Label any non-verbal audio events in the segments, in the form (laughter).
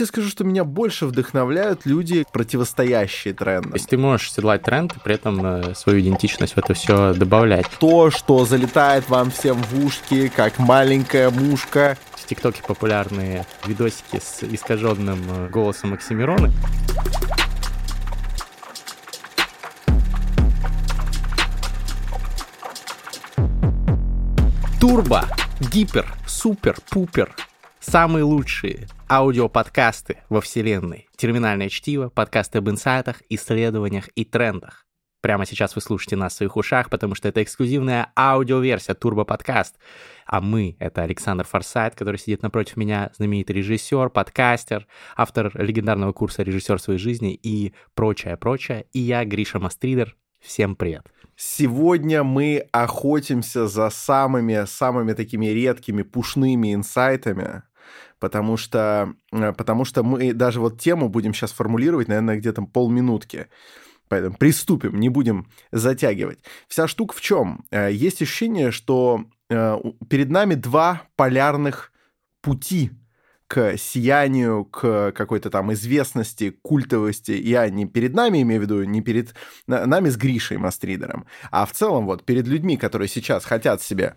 Я скажу, что меня больше вдохновляют люди, противостоящие трендам. То есть ты можешь седлать тренд и при этом э, свою идентичность в это все добавлять. То, что залетает вам всем в ушки, как маленькая мушка. В ТикТоке популярные видосики с искаженным э, голосом Оксимирона. Турбо, гипер, супер, пупер. Самые лучшие аудиоподкасты во вселенной. Терминальное чтиво, подкасты об инсайтах, исследованиях и трендах. Прямо сейчас вы слушаете нас в своих ушах, потому что это эксклюзивная аудиоверсия Турбо Подкаст. А мы — это Александр Форсайт, который сидит напротив меня, знаменитый режиссер, подкастер, автор легендарного курса «Режиссер своей жизни» и прочее-прочее. И я, Гриша Мастридер. Всем привет. Сегодня мы охотимся за самыми-самыми такими редкими пушными инсайтами, потому что, э, потому что мы даже вот тему будем сейчас формулировать, наверное, где-то полминутки. Поэтому приступим, не будем затягивать. Вся штука в чем? Э, есть ощущение, что э, перед нами два полярных пути к сиянию, к какой-то там известности, культовости. Я не перед нами имею в виду, не перед нами с Гришей Мастридером, а в целом вот перед людьми, которые сейчас хотят себе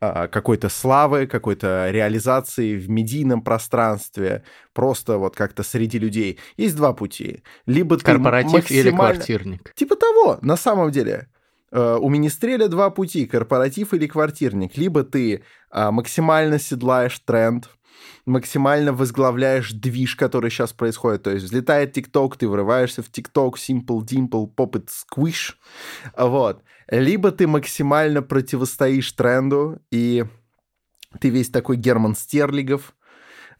какой-то славы, какой-то реализации в медийном пространстве, просто вот как-то среди людей. Есть два пути. Либо Корпоратив максимально... или квартирник. Типа того, на самом деле. Э, у Министреля два пути, корпоратив или квартирник. Либо ты а, максимально седлаешь тренд, максимально возглавляешь движ, который сейчас происходит. То есть взлетает ТикТок, ты врываешься в ТикТок, Simple Dimple, Pop It Squish. Вот. Либо ты максимально противостоишь тренду, и ты весь такой Герман Стерлигов,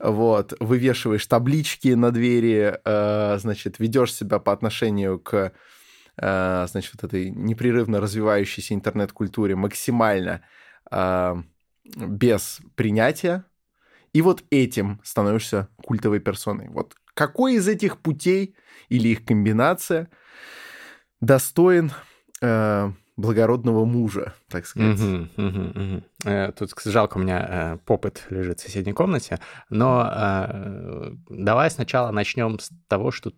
вот, вывешиваешь таблички на двери, э, значит, ведешь себя по отношению к, э, значит, вот этой непрерывно развивающейся интернет-культуре максимально э, без принятия, и вот этим становишься культовой персоной. Вот какой из этих путей или их комбинация достоин э, благородного мужа, так сказать. Угу, угу, угу. Э, тут жалко, у меня э, попыт лежит в соседней комнате, но э, давай сначала начнем с того, что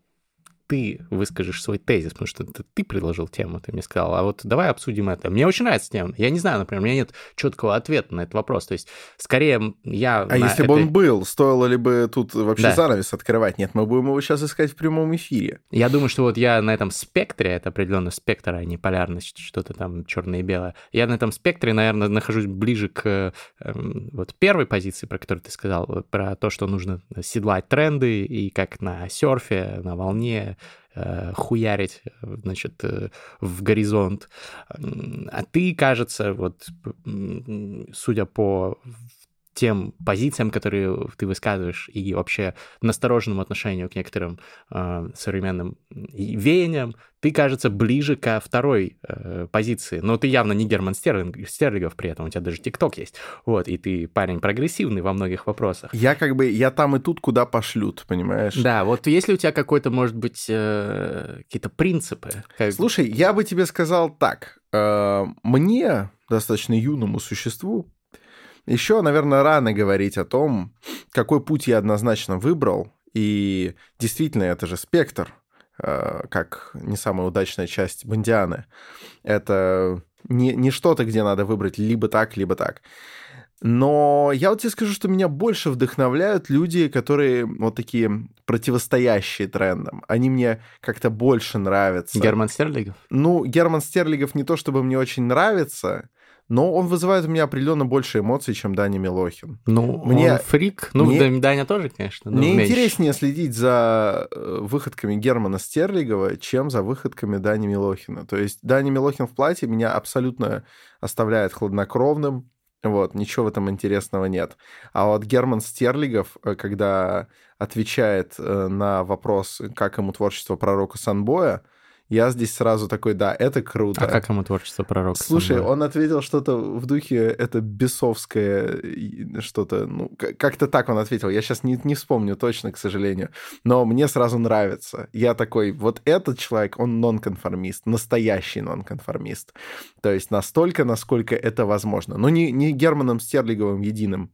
ты выскажешь свой тезис, потому что это ты предложил тему, ты мне сказал, а вот давай обсудим это. Мне очень нравится тема. Я не знаю, например, у меня нет четкого ответа на этот вопрос. То есть, скорее, я... А если этой... бы он был, стоило ли бы тут вообще да. занавес открывать? Нет, мы будем его сейчас искать в прямом эфире. Я думаю, что вот я на этом спектре, это определенно спектр, а не полярность, что-то там черное и белое. Я на этом спектре, наверное, нахожусь ближе к э, вот первой позиции, про которую ты сказал, про то, что нужно седлать тренды и как на серфе, на волне, хуярить, значит, э, в горизонт. А ты, кажется, вот, судя по тем позициям, которые ты высказываешь, и вообще настороженному отношению к некоторым э, современным веяниям, ты, кажется, ближе ко второй э, позиции. Но ты явно не Герман Стерлинг, Стерлигов при этом, у тебя даже ТикТок есть. Вот, и ты парень прогрессивный во многих вопросах. Я как бы, я там и тут, куда пошлют, понимаешь? Да, вот если у тебя какой-то, может быть, э, какие-то принципы? Как... Слушай, я бы тебе сказал так. Э, мне, достаточно юному существу, еще, наверное, рано говорить о том, какой путь я однозначно выбрал. И действительно, это же спектр, э, как не самая удачная часть Бондианы. Это не, не что-то, где надо выбрать либо так, либо так. Но я вот тебе скажу, что меня больше вдохновляют люди, которые вот такие противостоящие трендам. Они мне как-то больше нравятся. Герман Стерлигов? Ну, Герман Стерлигов не то чтобы мне очень нравится, но он вызывает у меня определенно больше эмоций, чем Даня Милохин. Ну, мне, он фрик. Ну, мне, Даня тоже, конечно. мне меньше. интереснее следить за э, выходками Германа Стерлигова, чем за выходками Дани Милохина. То есть Даня Милохин в платье меня абсолютно оставляет хладнокровным, вот, ничего в этом интересного нет. А вот Герман Стерлигов, э, когда отвечает э, на вопрос, как ему творчество пророка Санбоя, я здесь сразу такой, да, это круто. А как ему творчество пророка? Слушай, он ответил что-то в духе, это бесовское что-то, ну, как-то так он ответил. Я сейчас не, не вспомню точно, к сожалению. Но мне сразу нравится. Я такой, вот этот человек, он нонконформист, настоящий нонконформист. То есть настолько, насколько это возможно. Но не, не Германом Стерлиговым единым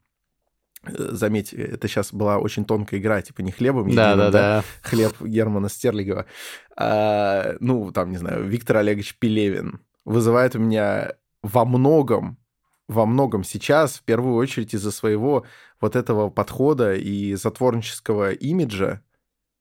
заметь, это сейчас была очень тонкая игра, типа не хлебом, да, единым, да, да. хлеб Германа Стерлигова, а, ну, там, не знаю, Виктор Олегович Пелевин вызывает у меня во многом, во многом сейчас, в первую очередь из-за своего вот этого подхода и затворнического имиджа,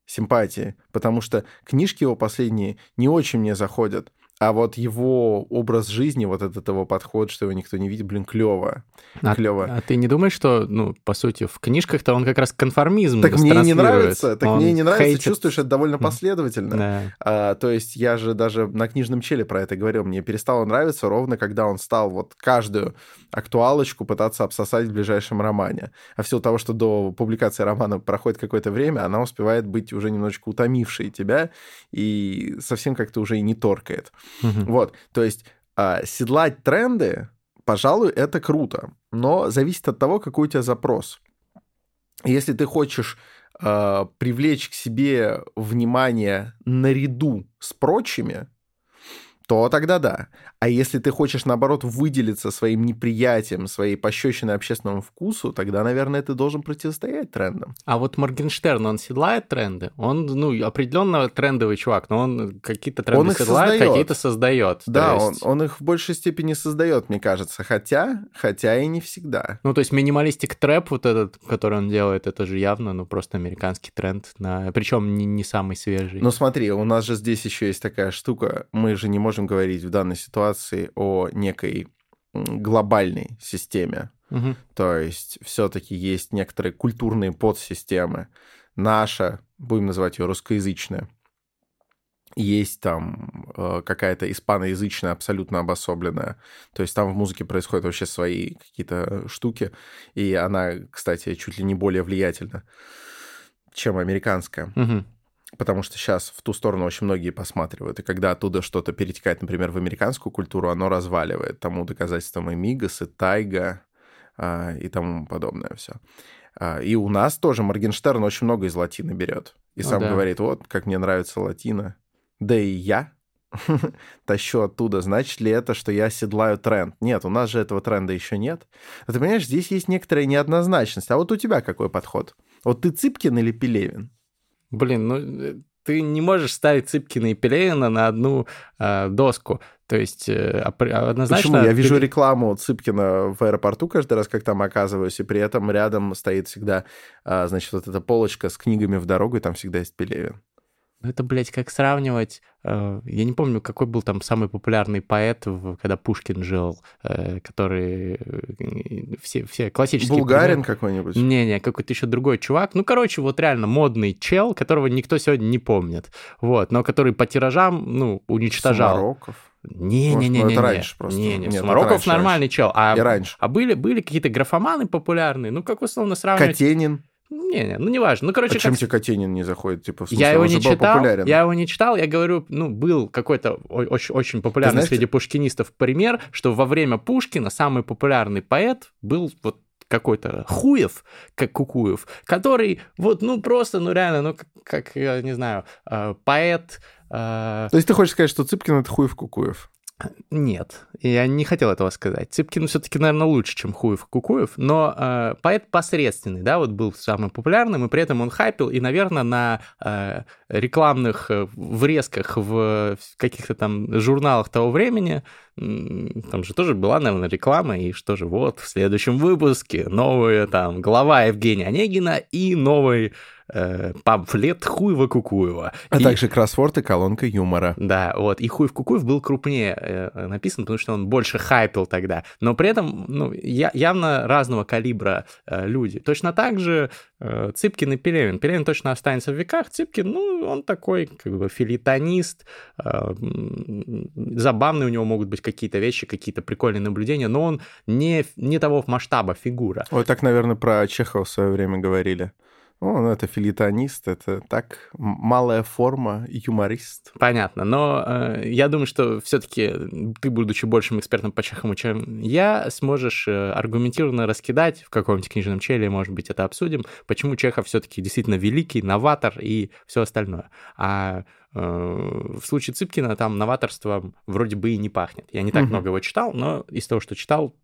симпатии, потому что книжки его последние не очень мне заходят. А вот его образ жизни, вот этот его подход, что его никто не видит, блин, клево. А, клево. А ты не думаешь, что, ну, по сути, в книжках-то он как раз конформизм Так мне не нравится, так он мне не нравится, хейтит... чувствуешь это довольно последовательно. Да. А, то есть я же даже на книжном челе про это говорил, мне перестало нравиться ровно, когда он стал вот каждую актуалочку пытаться обсосать в ближайшем романе. А в силу того, что до публикации романа проходит какое-то время, она успевает быть уже немножечко утомившей тебя и совсем как-то уже и не торкает. Вот, то есть а, седлать тренды, пожалуй, это круто, но зависит от того, какой у тебя запрос. Если ты хочешь а, привлечь к себе внимание наряду с прочими, то тогда да. А если ты хочешь, наоборот, выделиться своим неприятием, своей пощечиной общественному вкусу, тогда, наверное, ты должен противостоять трендам. А вот Моргенштерн, он седлает тренды? Он, ну, определенно трендовый чувак, но он какие-то тренды Он их седлает, создает. какие-то создает. Да, он, есть- он их в большей степени создает, мне кажется. Хотя, хотя и не всегда. Ну, то есть минималистик трэп вот этот, который он делает, это же явно, ну, просто американский тренд, на... причем не, не самый свежий. Но смотри, у нас же здесь еще есть такая штука. Мы же не можем говорить в данной ситуации о некой глобальной системе. Мгм. То есть все-таки есть некоторые культурные подсистемы. Наша, будем называть ее русскоязычная, есть там э, какая-то испаноязычная, абсолютно обособленная. То есть там в музыке происходят вообще свои какие-то штуки. И она, кстати, чуть ли не более влиятельна, чем американская. Мгм. Потому что сейчас в ту сторону очень многие посматривают. И когда оттуда что-то перетекает, например, в американскую культуру, оно разваливает. Тому доказательством и Мигас, и Тайга, а, и тому подобное все. И у нас тоже Моргенштерн очень много из латины берет. И Ну сам да. говорит, вот, как мне нравится латина. Да и я (laughs) тащу оттуда. Значит ли это, что я седлаю тренд? Нет, у нас же этого тренда еще нет. А ты понимаешь, здесь есть некоторая неоднозначность. А вот у тебя какой подход? Вот ты Цыпкин или Пелевин? Блин, ну э, ты не можешь ставить Цыпкина и Пелевина на одну э, доску. То есть э, опр- однозначно... Почему? Я вижу рекламу Цыпкина в аэропорту каждый раз, как там оказываюсь, и при этом рядом стоит всегда, а, значит, вот эта полочка с книгами в дорогу, и там всегда есть Пелевин. Ну, это, блядь, как сравнивать... э, я не помню, какой был там самый популярный поэт, когда Пушкин жил, э, который... э, все, все классические... Булгарин какой-нибудь? Не-не, какой-то еще другой чувак. Ну, короче, вот реально модный чел, которого никто сегодня не помнит. Вот, но который по тиражам, ну, уничтожал. Сумароков. Не-не-не. Ну, это раньше просто. Не, не, Нет, это Сумароков раньше, нормальный чел. А, И раньше. а были, были какие-то графоманы популярные, ну, как условно сравнивать... Катенин. Не-не, ну, неважно. Ну, короче, Почему как... тебе Катенин не заходит? Типа, в смысле, Я его не читал, популярен. я его не читал, я говорю, ну, был какой-то очень, очень популярный знаешь, среди пушкинистов пример, что во время Пушкина самый популярный поэт был вот какой-то Хуев, как Кукуев, который вот, ну, просто, ну, реально, ну, как, как, я не знаю, э, поэт... э, То есть ты хочешь сказать, что Цыпкин — это хуев Кукуев? Нет, я не хотел этого сказать. Цыпкин все-таки, наверное, лучше, чем Хуев и Кукуев, но э, поэт посредственный, да, вот был самым популярным, и при этом он хайпил, и, наверное, на э, рекламных э, врезках в каких-то там журналах того времени, там же тоже была, наверное, реклама, и что же, вот, в следующем выпуске новая там глава Евгения Онегина и новый э, памфлет Хуева-Кукуева. А И- также кроссворд и колонка юмора. да, вот. И Хуев Кукуев был крупнее э, написан, потому что он больше хайпил тогда. Но при этом ну, я, явно разного калибра э, люди. Точно так же э, Цыпкин и Пелевин. Пелевин точно останется в веках. Цыпкин, ну, он такой как бы филитонист. э, забавные у него могут быть какие-то вещи, какие-то прикольные наблюдения, но он не, не того масштаба фигура. Вот так, наверное, про Чехова в свое время говорили. Он это филитонист, это так, малая форма, юморист. Понятно, но э, я думаю, что все-таки ты, будучи большим экспертом по Чехову, чем я, сможешь э, аргументированно раскидать в каком-нибудь книжном челе, может быть, это обсудим, почему Чехов все-таки действительно великий, новатор и все остальное. А э, в случае Цыпкина там новаторством вроде бы и не пахнет. Я не так Мгм. много его читал, но из того, что читал,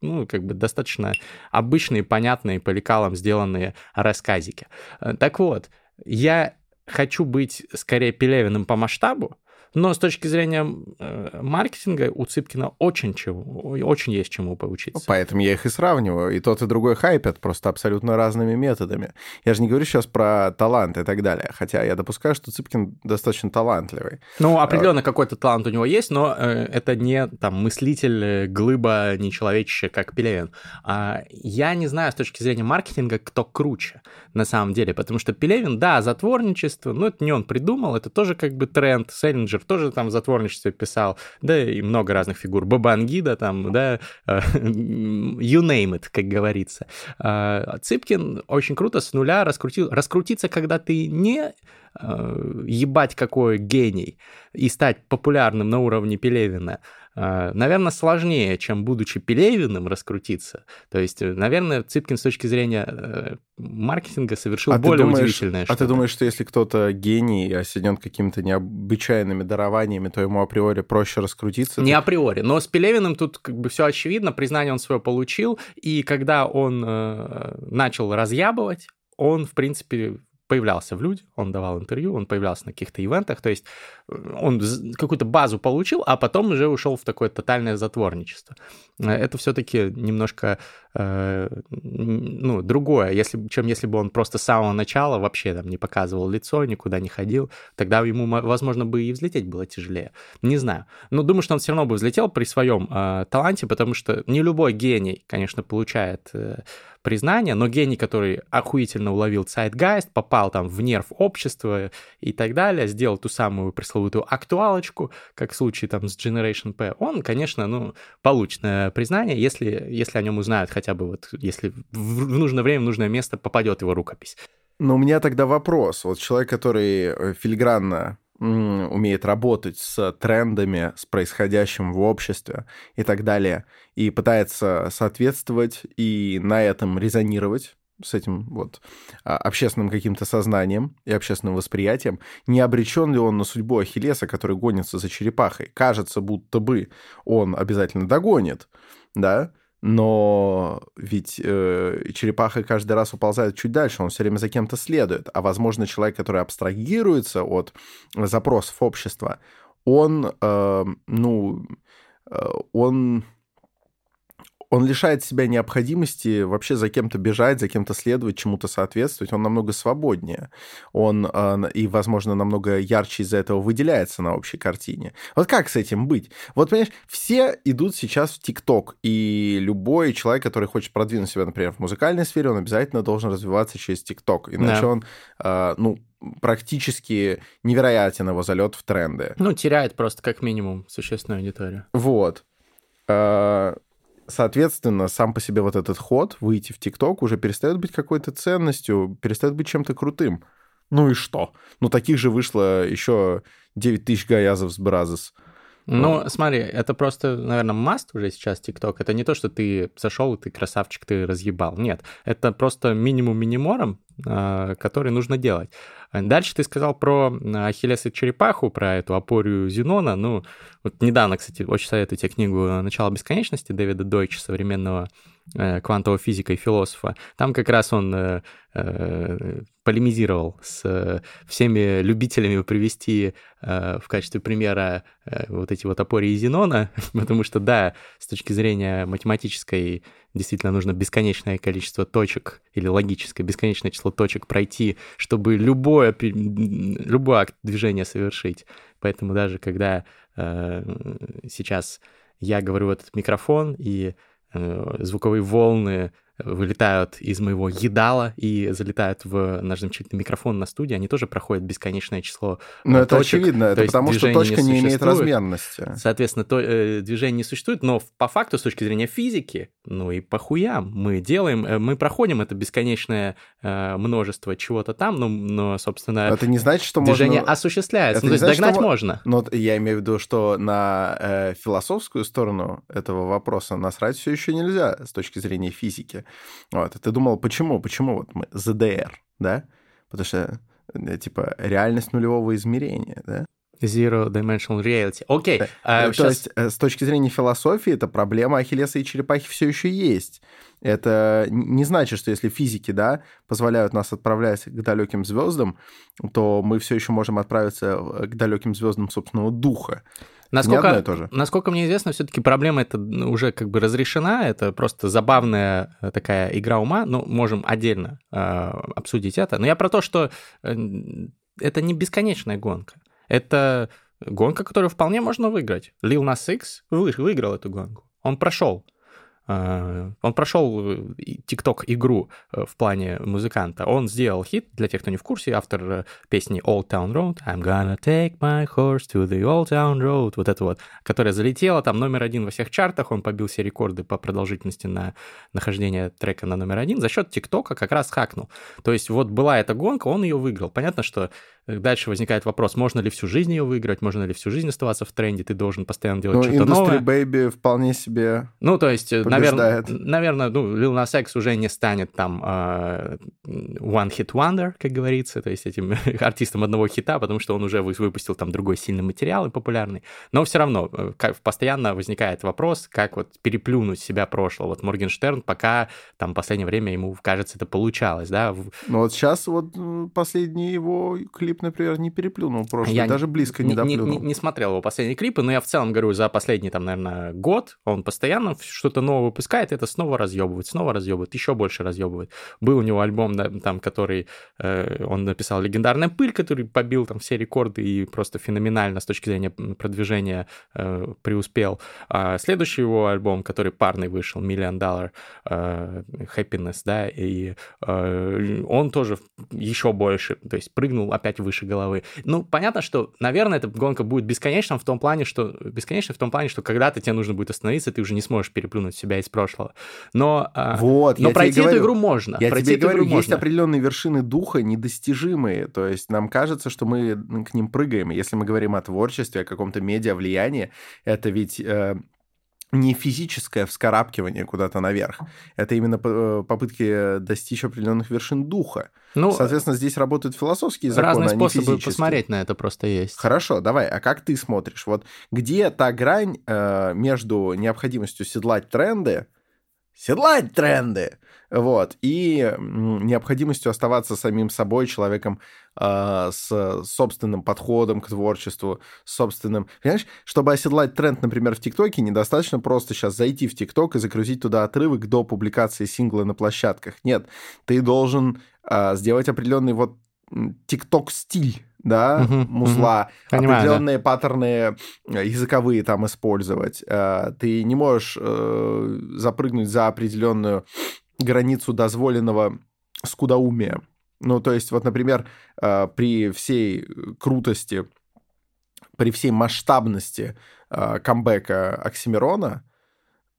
ну, как бы достаточно обычные, понятные, по лекалам сделанные рассказики. Э, так вот, я хочу быть скорее Пелевиным по масштабу, но с точки зрения э, маркетинга у Цыпкина очень, чего, очень есть чему поучиться. Поэтому я их и сравниваю. И тот, и другой хайпят просто абсолютно разными методами. Я же не говорю сейчас про талант и так далее. Хотя я допускаю, что Цыпкин достаточно талантливый. Ну, определенно какой-то талант у него есть, но э, это не там мыслитель, э, глыба нечеловеческая, как Пелевин. А я не знаю с точки зрения маркетинга, кто круче на самом деле. Потому что Пелевин, да, затворничество, но это не он придумал, это тоже как бы тренд. Селлинджер тоже там в затворничестве писал, да и много разных фигур. Бабангида там, да, э, you name it, как говорится. А, Цыпкин очень круто с нуля раскрутил, раскрутиться, когда ты не э, ебать какой гений и стать популярным на уровне Пелевина, наверное, сложнее, чем будучи Пелевиным раскрутиться. То есть, э, наверное, Цыпкин с точки зрения э, маркетинга совершил а более думаешь, удивительное. А ты думаешь, что если кто-то гений, осенен какими-то необычайными дарованиями, то ему априори проще раскрутиться? Не априори, но с Пелевиным тут как бы все очевидно, признание он свое получил, и когда он э, начал разъябывать, он, в принципе, появлялся в людях, он давал интервью, он появлялся на каких-то ивентах, то есть он какую-то базу получил, а потом уже ушел в такое тотальное затворничество. Э, это все-таки немножко э, ну, другое, если, чем если бы он просто с самого начала вообще там не показывал лицо, никуда не ходил, тогда ему, возможно, бы и взлететь было тяжелее. Не знаю. Но думаю, что он все равно бы взлетел при своем э, таланте, потому что не любой гений, конечно, получает э, признание, но гений, который охуительно уловил Zeitgeist, попал там в нерв общества и так далее, сделал ту самую пресловутую актуалочку, как в случае там с Generation P, он, конечно, ну, получит признание, если, если о нем узнают хотя бы вот, если в нужное время, в нужное место попадет его рукопись. Но у меня тогда вопрос. Вот человек, который э, филигранно умеет работать с трендами, с происходящим в обществе и так далее, и пытается соответствовать и на этом резонировать с этим вот а, общественным каким-то сознанием и общественным восприятием, не обречен ли он на судьбу Ахиллеса, который гонится за черепахой? Кажется, будто бы он обязательно догонит, да, но ведь э, черепаха каждый раз уползает чуть дальше, он все время за кем-то следует. А, возможно, человек, который абстрагируется от запросов общества, он, э, ну, э, он он лишает себя необходимости вообще за кем-то бежать, за кем-то следовать, чему-то соответствовать. Он намного свободнее. Он э, и, возможно, намного ярче из-за этого выделяется на общей картине. Вот как с этим быть? Вот, понимаешь, все идут сейчас в ТикТок, и любой человек, который хочет продвинуть себя, например, в музыкальной сфере, он обязательно должен развиваться через ТикТок. Иначе да. он, э, ну, практически невероятен его залет в тренды. Ну, теряет просто как минимум существенную аудиторию. Вот. Соответственно, сам по себе вот этот ход, выйти в ТикТок, уже перестает быть какой-то ценностью, перестает быть чем-то крутым. Ну и что? Ну, таких же вышло еще 9 тысяч гаязов с Бразос. Ну, ну, смотри, это просто, наверное, маст уже сейчас ТикТок. Это не то, что ты зашел, и ты красавчик, ты разъебал. Нет, это просто минимум минимором, а, который нужно делать. Дальше ты сказал про Ахиллеса черепаху, про эту опорию Зенона. Ну, вот недавно, кстати, очень советую тебе книгу «Начало бесконечности» Дэвида Дойча, современного квантового физика и философа. Там как раз он э, э, полемизировал с всеми любителями привести в качестве примера вот эти вот опории Зенона, (laughs) потому что, да, с точки зрения математической действительно нужно бесконечное количество точек или логическое бесконечное число точек пройти, чтобы любое, любой акт движения совершить. Поэтому даже когда э, сейчас я говорю в этот микрофон, и э, звуковые волны вылетают из моего едала и залетают в наш замечательный микрофон на студии, они тоже проходят бесконечное число Но точек. это очевидно, это потому что точка не, не имеет размерности. Соответственно, то, э, движение не существует, но по факту, с точки зрения физики, ну и по хуям, мы делаем, э, мы проходим это бесконечное э, множество чего-то там, но, но, собственно, это не значит, что движение можно... осуществляется, это ну, то есть значит, догнать что... можно. Но я имею в виду, что на э, философскую сторону этого вопроса насрать все еще нельзя с точки зрения физики. Вот, и ты думал, почему, почему вот мы ЗДР, да? Потому что, э, типа, реальность нулевого измерения, да? Zero Dimensional Reality. Окей. Okay, uh, То есть, с точки зрения философии, эта проблема Ахиллеса и черепахи все еще есть. Это не значит, что если физики, да, позволяют нас отправлять к далеким звездам, то мы все еще можем отправиться к далеким звездам собственного духа. Насколько, тоже. насколько мне известно, все-таки проблема это уже как бы разрешена, это просто забавная э, такая игра ума, ну, можем отдельно э, обсудить это. Но я про то, что э, это не бесконечная гонка. Это гонка, которую вполне можно выиграть. Lil Nas X выиграл эту гонку. Он прошел. Э, он прошел э, TikTok игру э, в плане музыканта. Он сделал хит, для тех, кто не в курсе, автор песни Old Town Road, I'm gonna take my horse to the Old Town Road, вот это вот, которая залетела там номер один во всех чартах, он побил все рекорды по продолжительности на нахождение трека на номер один, за счет ТикТока как раз хакнул. То есть вот была эта гонка, он ее выиграл. Понятно, что дальше возникает вопрос, можно ли всю жизнь ее выиграть, можно ли всю жизнь оставаться в тренде, ты должен постоянно делать ну, что-то новое. Baby вполне себе Ну, то есть, наверное, наверное, ну, Lil Nas X уже не станет там uh, one hit wonder, как говорится, то есть этим (laughs) артистом одного хита, потому что он уже выпустил там другой сильный материал и популярный. Но все равно э, постоянно возникает вопрос, как вот переплюнуть себя прошлого. Вот Моргенштерн пока там в последнее время ему, кажется, это получалось, да. Ну вот сейчас вот последний его клип клип, например, не переплюнул прошлый, я даже близко не, не доплюнул. Не, не, не смотрел его последние клипы, но я в целом говорю, за последний, там, наверное, год он постоянно что-то новое выпускает, это снова разъебывает, снова разъебывает, еще больше разъебывает. Был у него альбом, там, который э, он написал «Легендарная пыль», который побил там все рекорды и просто феноменально с точки зрения продвижения э, преуспел. А следующий его альбом, который парный вышел, «Million Dollar э, Happiness», да, и э, он тоже еще больше, то есть прыгнул опять выше головы. Ну, понятно, что, наверное, эта гонка будет бесконечна в том плане, что бесконечна в том плане, что когда-то тебе нужно будет остановиться, ты уже не сможешь переплюнуть себя из прошлого. Но, а, вот, но пройти эту игру можно. Я пройти тебе говорю, есть можно. определенные вершины духа недостижимые. То есть нам кажется, что мы к ним прыгаем. Если мы говорим о творчестве, о каком-то медиа влиянии, это ведь э, не физическое вскарабкивание куда-то наверх. Это именно э, попытки достичь определенных вершин духа. Ну, Соответственно, здесь работают философские законы, разные а способы посмотреть на это просто есть. Хорошо, давай. А как ты смотришь? Вот где та грань э, между необходимостью седлать тренды, седлать тренды, вот, и необходимостью оставаться самим собой, человеком э, с собственным подходом к творчеству, собственным... Понимаешь, чтобы оседлать тренд, например, в ТикТоке, недостаточно просто сейчас зайти в ТикТок и загрузить туда отрывок до публикации сингла на площадках. Нет, ты должен э, сделать определенный вот ТикТок-стиль, да, uh-huh, музла, uh-huh. определенные да. паттерны э, языковые там использовать. Э, ты не можешь э, запрыгнуть за определенную границу дозволенного скудоумия. Ну, то есть, вот, например, при всей крутости, при всей масштабности камбэка Оксимирона,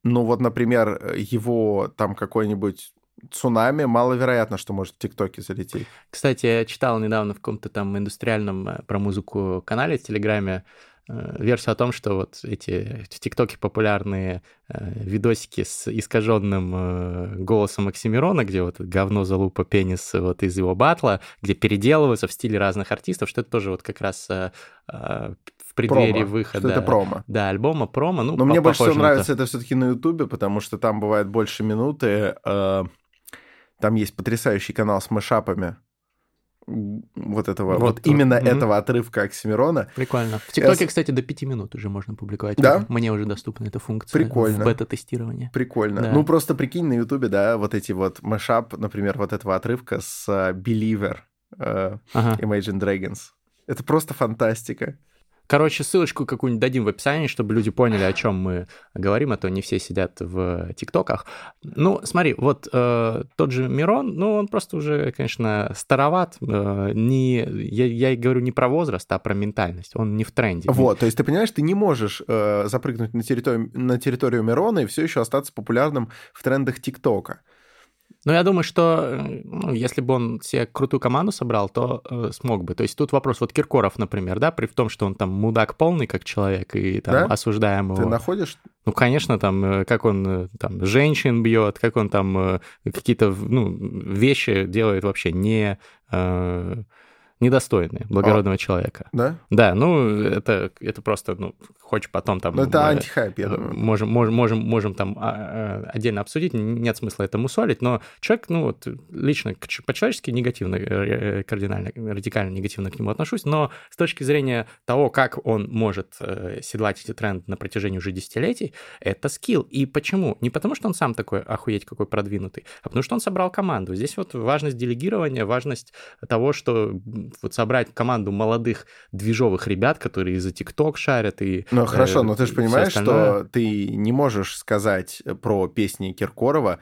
ну, вот, например, его там какой-нибудь цунами маловероятно, что может в ТикТоке залететь. Кстати, я читал недавно в каком-то там индустриальном э, про музыку канале в Телеграме э, версию о том, что вот эти в ТикТоке популярные э, видосики с искаженным голосом Оксимирона, где вот говно, залупа, пенис вот из его батла, где переделываются в стиле разных артистов, что это тоже вот как раз в преддверии промо. выхода. Что это промо. Да, альбома промо. Ну, Но мне больше всего нравится это, это все-таки на Ютубе, потому что там бывает больше минуты. Э там есть потрясающий канал с мышапами вот этого, вот, вот именно угу. этого отрывка Оксимирона. Прикольно. В ТикТоке, Я... кстати, до пяти минут уже можно публиковать. Да? Мне уже доступна эта функция. Прикольно. В бета-тестировании. Прикольно. Да. Ну, просто прикинь на Ютубе, да, вот эти вот мышап, например, вот этого отрывка с uh, Believer uh, ага. Imagine Dragons. Это просто фантастика. Короче, ссылочку какую-нибудь дадим в описании, чтобы люди поняли, о чем мы говорим, а то не все сидят в ТикТоках. Ну, смотри, вот э, тот же Мирон, ну, он просто уже, конечно, староват. Э, не, я, я говорю не про возраст, а про ментальность. Он не в тренде. Вот, то есть ты понимаешь, ты не можешь э, запрыгнуть на территорию, на территорию Мирона и все еще остаться популярным в трендах ТикТока. Ну, я думаю, что ну, если бы он себе крутую команду собрал, то э, смог бы. То есть тут вопрос, вот Киркоров, например, да, при том, что он там мудак полный как человек и там да? осуждаем его. Ты находишь? Ну, конечно, там, э, как он э, там женщин бьет, как он там э, какие-то, ну, вещи делает вообще не... Э, недостойные благородного а, человека. Да? Да, ну, это, это просто, ну, хочешь потом там... Ну, это мы, антихайп, я думаю. Можем, можем, можем, можем там а, а, отдельно обсудить, нет смысла это мусолить, но человек, ну, вот, лично по-человечески негативно, э, кардинально, радикально негативно к нему отношусь, но с точки зрения того, как он может э, седлать эти тренды на протяжении уже десятилетий, это скилл. И почему? Не потому, что он сам такой охуеть какой продвинутый, а потому что он собрал команду. Здесь вот важность делегирования, важность того, что вот собрать команду молодых движовых ребят, которые за ТикТок шарят и... Ну, хорошо, э, но ты же понимаешь, что ты не можешь сказать про песни Киркорова,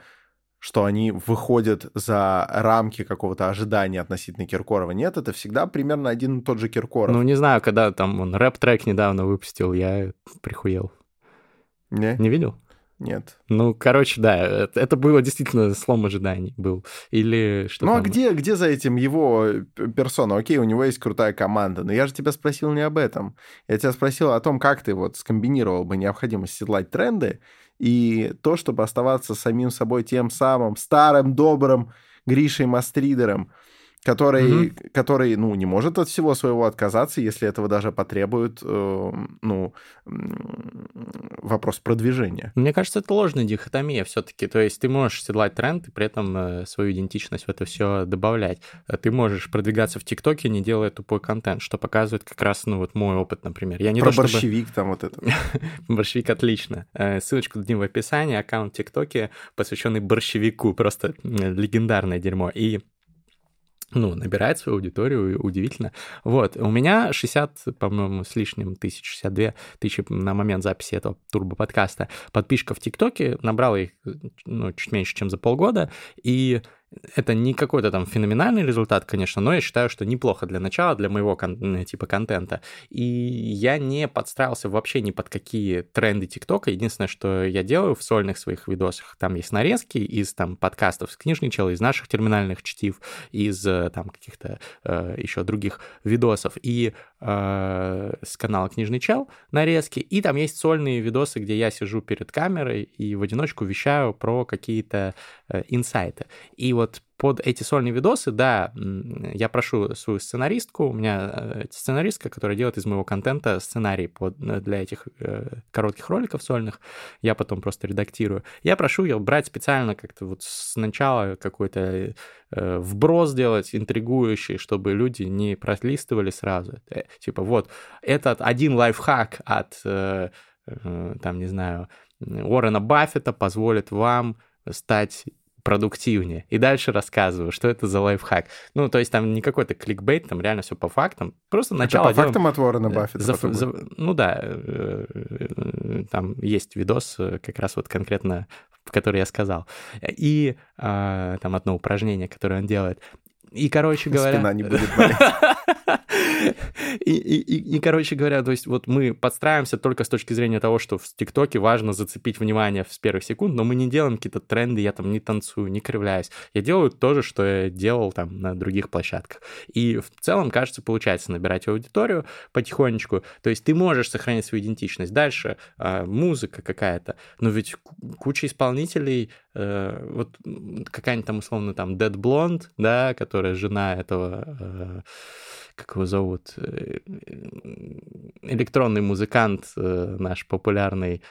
что они выходят за рамки какого-то ожидания относительно Киркорова. Нет, это всегда примерно один и тот же Киркоров. Ну, не знаю, когда там он рэп-трек недавно выпустил, я прихуел. Не? Не видел? Нет. Ну, короче, да, это, это было действительно слом ожиданий был. Или что Ну, а там? а где, где за этим его персона? Окей, у него есть крутая команда, но я же тебя спросил не об этом. Я тебя спросил о том, как ты вот скомбинировал бы необходимость седлать тренды и то, чтобы оставаться самим собой тем самым старым, добрым Гришей Мастридером, который, mm-hmm. который, ну, не может от всего своего отказаться, если этого даже потребует, э, ну, вопрос продвижения. Мне кажется, это ложная дихотомия все-таки. То есть ты можешь седлать тренд и при этом э, свою идентичность в это все добавлять. Ты можешь продвигаться в ТикТоке, не делая тупой контент, что показывает как раз, ну, вот мой опыт, например. Я не Про то, борщевик чтобы... там вот это. (laughs) борщевик отлично. Э, ссылочку дадим в описании, аккаунт ТикТоке, посвященный борщевику, просто легендарное дерьмо. И ну, набирает свою аудиторию, удивительно. Вот, у меня 60, по-моему, с лишним тысяч, 62 тысячи на момент записи этого турбо-подкаста подписчиков в ТикТоке, набрал их, ну, чуть меньше, чем за полгода, и это не какой-то там феноменальный результат, конечно, но я считаю, что неплохо для начала, для моего кон- типа контента. И я не подстраивался вообще ни под какие тренды ТикТока. Единственное, что я делаю в сольных своих видосах, там есть нарезки из там подкастов с книжничала, из наших терминальных чтив, из э, там каких-то э, еще других видосов. И э, с канала Книжный Чел нарезки. И там есть сольные видосы, где я сижу перед камерой и в одиночку вещаю про какие-то э, инсайты. И вот вот под эти сольные видосы, да, я прошу свою сценаристку, у меня э, сценаристка, которая делает из моего контента сценарий под, э, для этих э, коротких роликов сольных, я потом просто редактирую. Я прошу ее брать специально как-то вот сначала какой-то э, вброс делать, интригующий, чтобы люди не пролистывали сразу. Э, типа вот, этот один лайфхак от, э, э, там, не знаю, Уоррена Баффета позволит вам стать продуктивнее. И дальше рассказываю, что это за лайфхак. Ну, то есть там не какой-то кликбейт, там реально все по фактам. Просто начало... Это по фактам от Уоррена Баффета? За, за, ну да, э, э, там есть видос э, как раз вот конкретно который я сказал. И а, там одно упражнение, которое он делает. И, короче (laughs) говоря... Спина не будет болеть. (laughs) И, и, и, и, короче говоря, то есть вот мы подстраиваемся только с точки зрения того, что в ТикТоке важно зацепить внимание с первых секунд, но мы не делаем какие-то тренды, я там не танцую, не кривляюсь. Я делаю то же, что я делал там на других площадках. И в целом, кажется, получается набирать аудиторию потихонечку. То есть ты можешь сохранить свою идентичность. Дальше э, музыка какая-то. Но ведь куча исполнителей, э, вот какая-нибудь там условно там Dead Blonde, да, которая жена этого... Как его зовут, э, электронный музыкант э, наш популярный,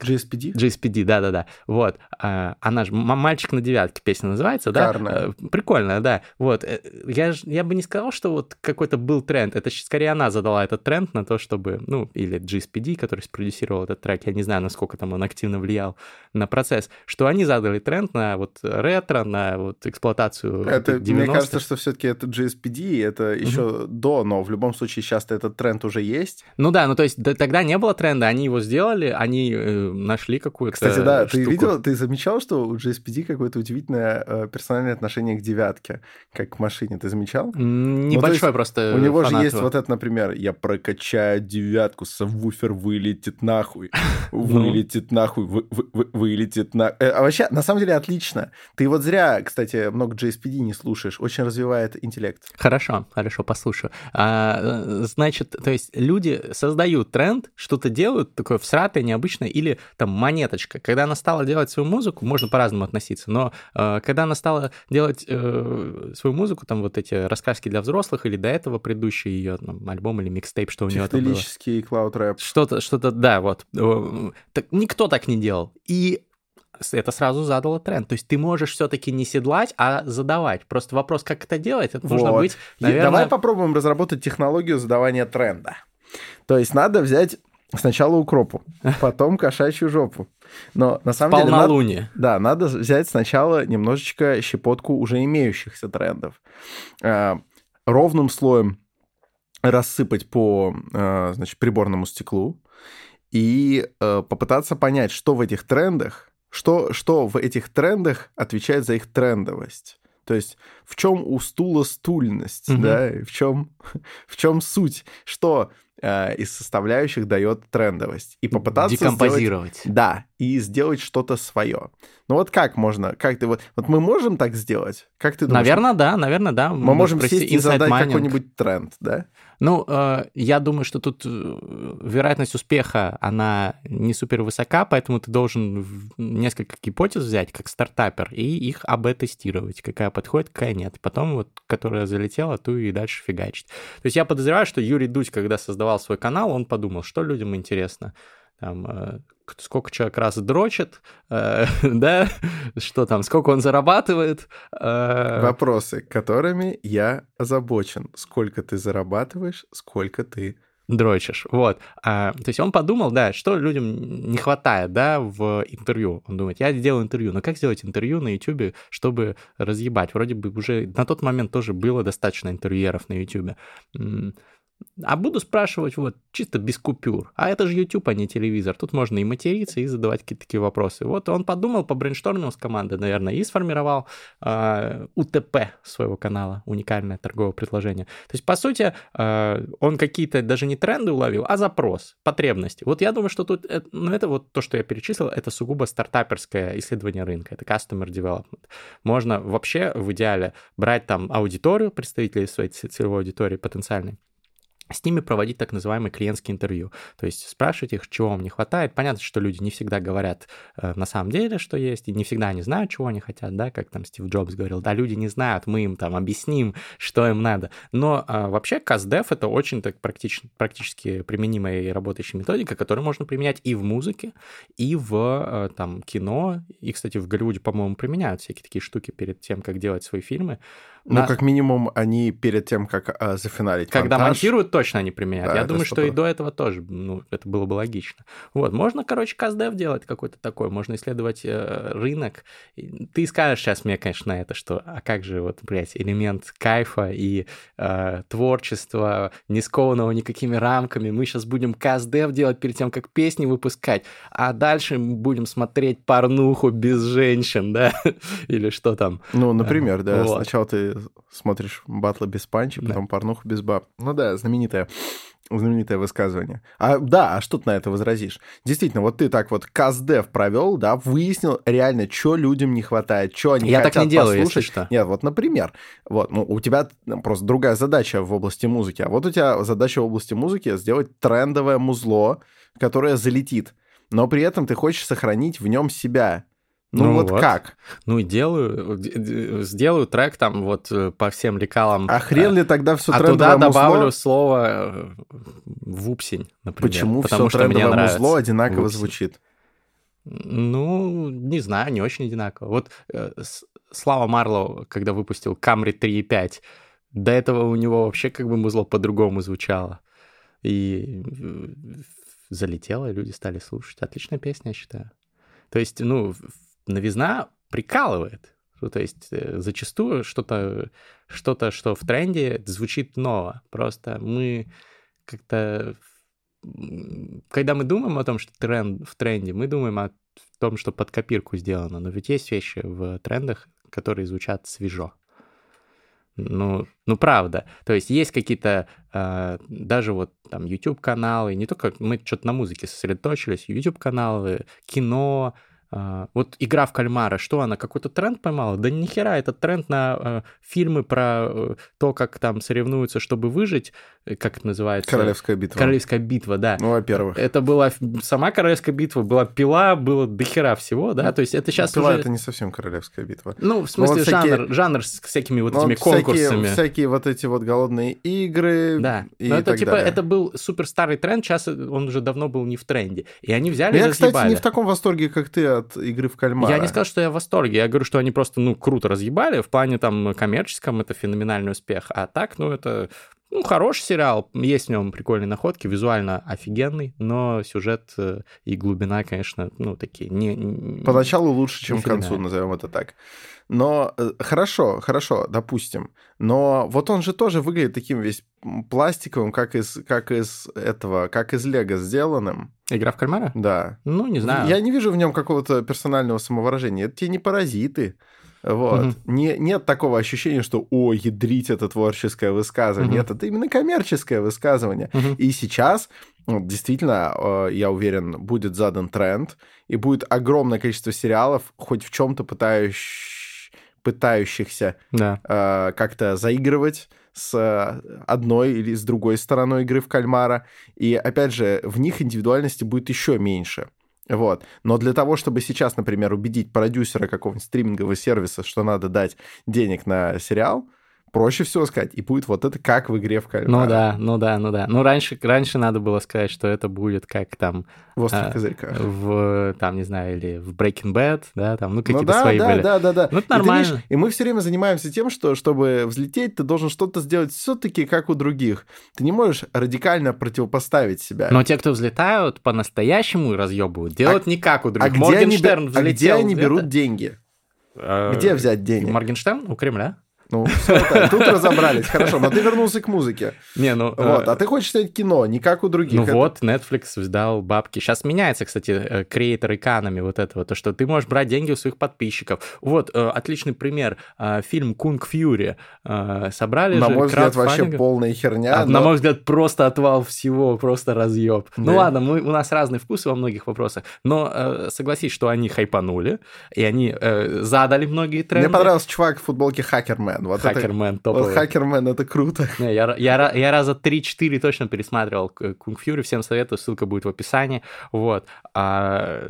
GSPD? GSPD, да-да-да. Вот. А, она же «Мальчик на девятке» песня называется, да? Карная. Э, прикольная, да. Вот. Э, я, я бы не сказал, что вот какой-то был тренд. Это скорее она задала этот тренд на то, чтобы... Ну, или GSPD, который спродюсировал этот трек. Я не знаю, насколько там он активно влиял на процесс. Что они задали тренд на вот ретро, на вот эксплуатацию это, Мне кажется, что все-таки это GSPD, это еще угу. до, но в любом случае сейчас этот тренд уже есть. Ну да, ну то есть тогда не было тренда, они его сделали, они нашли какую-то Кстати, да, штуку. ты видел, ты замечал, что у GSPD какое-то удивительное э, персональное отношение к девятке, как к машине, ты замечал? Небольшой ну, просто У него же есть вот это, например, я прокачаю девятку, сабвуфер вылетит нахуй, (laughs) ну. вылетит нахуй, вылетит на... Э, а вообще, на самом деле, отлично. Ты вот зря, кстати, много GSPD не слушаешь, очень развивает интеллект. Хорошо, хорошо, послушаю. А, э, значит, то есть люди создают тренд, что-то делают такое всратое, необычное, или Или там монеточка. Когда она стала делать свою музыку, можно по-разному относиться, но э, когда она стала делать э, свою музыку, там вот эти рассказки для взрослых, или до этого предыдущий ее там, альбом или микстейп, что у нее там было. Технический клауд-рэп. Что-то, что-то, да, вот. Э, так, никто так не делал. И это сразу задало тренд. То есть ты можешь все-таки не седлать, а задавать. Просто вопрос, как это делать, это вот. нужно быть, наверное... Давай попробуем разработать технологию задавания тренда. То есть надо взять сначала укропу, (laughs) потом кошачью жопу. Но на самом деле... Надо, да, надо взять сначала немножечко щепотку уже имеющихся трендов. Э, ровным слоем рассыпать по э, значит, приборному стеклу и э, попытаться понять, что в этих трендах что, что в этих трендах отвечает за их трендовость? То есть в чем у стула стульность, угу. да, в чем, (laughs) в чем суть, что э, из составляющих дает трендовость. И попытаться Декомпозировать. Сделать, да, и сделать что-то свое. Ну вот как можно, как ты вот, вот мы можем так сделать? Как ты думаешь? Наверное, да, наверное, да. Мы можем сесть и задать какой-нибудь тренд, да? Ну, э, я думаю, что тут э, вероятность успеха, она не супер высока, поэтому ты должен несколько гипотез взять, как стартапер, и их АБ-тестировать, какая подходит, какая нет. Потом вот, которая залетела, ту и дальше фигачить. То есть я подозреваю, что Юрий Дудь, когда создавал свой канал, он подумал, что людям интересно там, э, сколько человек раз дрочит, э, (laughs) да, что там, сколько он зарабатывает. Э... Вопросы, которыми я озабочен. Сколько ты зарабатываешь, сколько ты дрочишь. Вот. А, то есть он подумал, да, что людям не хватает, да, в интервью. Он думает, я сделал интервью, но как сделать интервью на YouTube, чтобы разъебать? Вроде бы уже на тот момент тоже было достаточно интервьюеров на YouTube. А буду спрашивать вот чисто без купюр. А это же YouTube, а не телевизор. Тут можно и материться, и задавать какие-то такие вопросы. Вот он подумал, побрейнштормил с командой, наверное, и сформировал э, УТП своего канала, уникальное торговое предложение. То есть, по сути, э, он какие-то даже не тренды уловил, а запрос, потребности. Вот я думаю, что тут, э, ну это вот то, что я перечислил, это сугубо стартаперское исследование рынка, это customer development. Можно вообще в идеале брать там аудиторию, представителей своей целевой аудитории потенциальной, с ними проводить так называемые клиентские интервью. То есть спрашивать их, чего вам не хватает. Понятно, что люди не всегда говорят э, на самом деле, что есть, и не всегда они знают, чего они хотят, да, как там Стив Джобс говорил, да, люди не знают, мы им там объясним, что им надо. Но э, вообще CastDev — это очень так практич, практически применимая и работающая методика, которую можно применять и в музыке, и в э, там кино, и, кстати, в Голливуде, по-моему, применяют всякие такие штуки перед тем, как делать свои фильмы. Ну, на... как минимум, они перед тем, как э, зафиналить Когда монтаж... монтируют, точно они применяют. Да, Я думаю, что и до этого тоже, ну, это было бы логично. Вот, можно, короче, каздев делать какой-то такой, можно исследовать э, рынок. Ты скажешь сейчас мне, конечно, на это, что, а как же, вот, блядь, элемент кайфа и э, творчества, не скованного никакими рамками, мы сейчас будем каздев делать перед тем, как песни выпускать, а дальше будем смотреть порнуху без женщин, да, (laughs) или что там. Ну, например, да, вот. сначала ты смотришь батлы без панчи, потом да. порнуху без баб. Ну да, знаменитое знаменитое высказывание. А да, а что ты на это возразишь? Действительно, вот ты так вот каздев провел, да, выяснил реально, что людям не хватает, что они Я хотят так не делаю, послушать. Если что. Нет, вот, например, вот, ну, у тебя просто другая задача в области музыки, а вот у тебя задача в области музыки сделать трендовое музло, которое залетит, но при этом ты хочешь сохранить в нем себя. Ну, ну вот, вот как? Ну и делаю, сделаю трек там вот э, по всем лекалам. А хрен ли тогда все а туда добавлю слово э, вупсень, например. Почему Потому все что трендовое мне музло одинаково вупсень. звучит? Ну, не знаю, не очень одинаково. Вот э, Слава Марлоу, когда выпустил Camry 3.5, до этого у него вообще как бы музло по-другому звучало. И залетело, и люди стали слушать. Отличная песня, я считаю. То есть, ну, новизна прикалывает. Ну, то есть э, зачастую что-то, что-то, что в тренде, звучит ново. Просто мы как-то... Когда мы думаем о том, что тренд в тренде, мы думаем о том, что под копирку сделано. Но ведь есть вещи в трендах, которые звучат свежо. Ну, ну правда. То есть есть какие-то э, даже вот там YouTube каналы, не только мы что-то на музыке сосредоточились, YouTube каналы, кино, а, вот игра в кальмара, что она, какой-то тренд поймала? Да ни хера, это тренд на э, фильмы про э, то, как там соревнуются, чтобы выжить, э, как это называется? Королевская битва. Королевская битва, да. Ну, во-первых. Это была сама Королевская битва, была пила, было дохера всего, да, то есть это сейчас Пила уже... это не совсем Королевская битва. Ну, в смысле, вот жанр, всякие- жанр с всякими вот Ну, этими всякие- конкурсами. Всякие, вот эти вот голодные игры Да, и но это так типа, далее. это был супер старый тренд, сейчас он уже давно был не в тренде. И они взяли Ну, и Я, кстати, не в таком восторге, как ты от игры в кальмара. Я не сказал, что я в восторге. Я говорю, что они просто, ну, круто разъебали. В плане там коммерческом это феноменальный успех. А так, ну, это ну, хороший сериал. Есть в нем прикольные находки, визуально офигенный, но сюжет э, и глубина, конечно, ну, такие не... не- Поначалу лучше, чем к концу, назовем это так. Но э, хорошо, хорошо, допустим. Но вот он же тоже выглядит таким весь пластиковым, как из, как из этого, как из Лего сделанным. Игра в кальмара? Да. Ну, не знаю. Я не вижу в нем какого-то персонального самовыражения. Это те не паразиты. Вот. Мгм. Не, нет такого ощущения, что «О, ядрить это творческое высказывание». Мгм. Нет, это именно коммерческое высказывание. Мгм. И сейчас, действительно, э, я уверен, будет задан тренд, и будет огромное количество сериалов, хоть в чем-то пытающ- пытающихся Да. э, как-то заигрывать с одной или с другой стороной игры в кальмара. И, опять же, в них индивидуальности будет еще меньше. Вот. Но для того, чтобы сейчас, например, убедить продюсера какого-нибудь стримингового сервиса, что надо дать денег на сериал, проще всего сказать, и будет вот это как в игре в кальмара. Ну да, ну да, ну да. Ну раньше, раньше надо было сказать, что это будет как там В острых а, козырьках. в, там, не знаю, или в Breaking Bad, да, там, ну Ну какие-то да, свои да, были. да, да, да. Ну, это И ты видишь, нормально. И, мы все время занимаемся тем, что чтобы взлететь, ты должен что-то сделать все-таки как у других. Ты не можешь радикально противопоставить себя. Но те, кто взлетают, по-настоящему разъебывают. Делают не как у а других. где, они, Моргенштерн а где взлетел. они это- берут деньги? Э, Где взять денег? Моргенштерн у Кремля. Ну, так, тут разобрались. Хорошо, но ты вернулся к музыке. Не, ну... э, Вот, а ты хочешь снять кино, не как у других. Ну Это- вот, Netflix сдал бабки. Сейчас меняется, кстати, э, креатор экономи вот этого, то, что ты можешь брать деньги у своих подписчиков. Вот, э, отличный пример. Э, Фильм «Кунг Фьюри». Э, Собрали На же мой взгляд, вообще полная херня. А, но- На мой взгляд, просто отвал всего, просто разъеб. Ну ладно, мы, у нас разные вкусы во многих вопросах, но э, согласись, что они хайпанули, и они э, задали многие тренды. Мне понравился чувак в футболке Хакермен. Вот это- Хакермен Вот топовый. Хакермен, это круто. Не, я, я, я раза 3-4 точно пересматривал Кунг Фьюри, всем советую, ссылка будет в описании. Вот. А,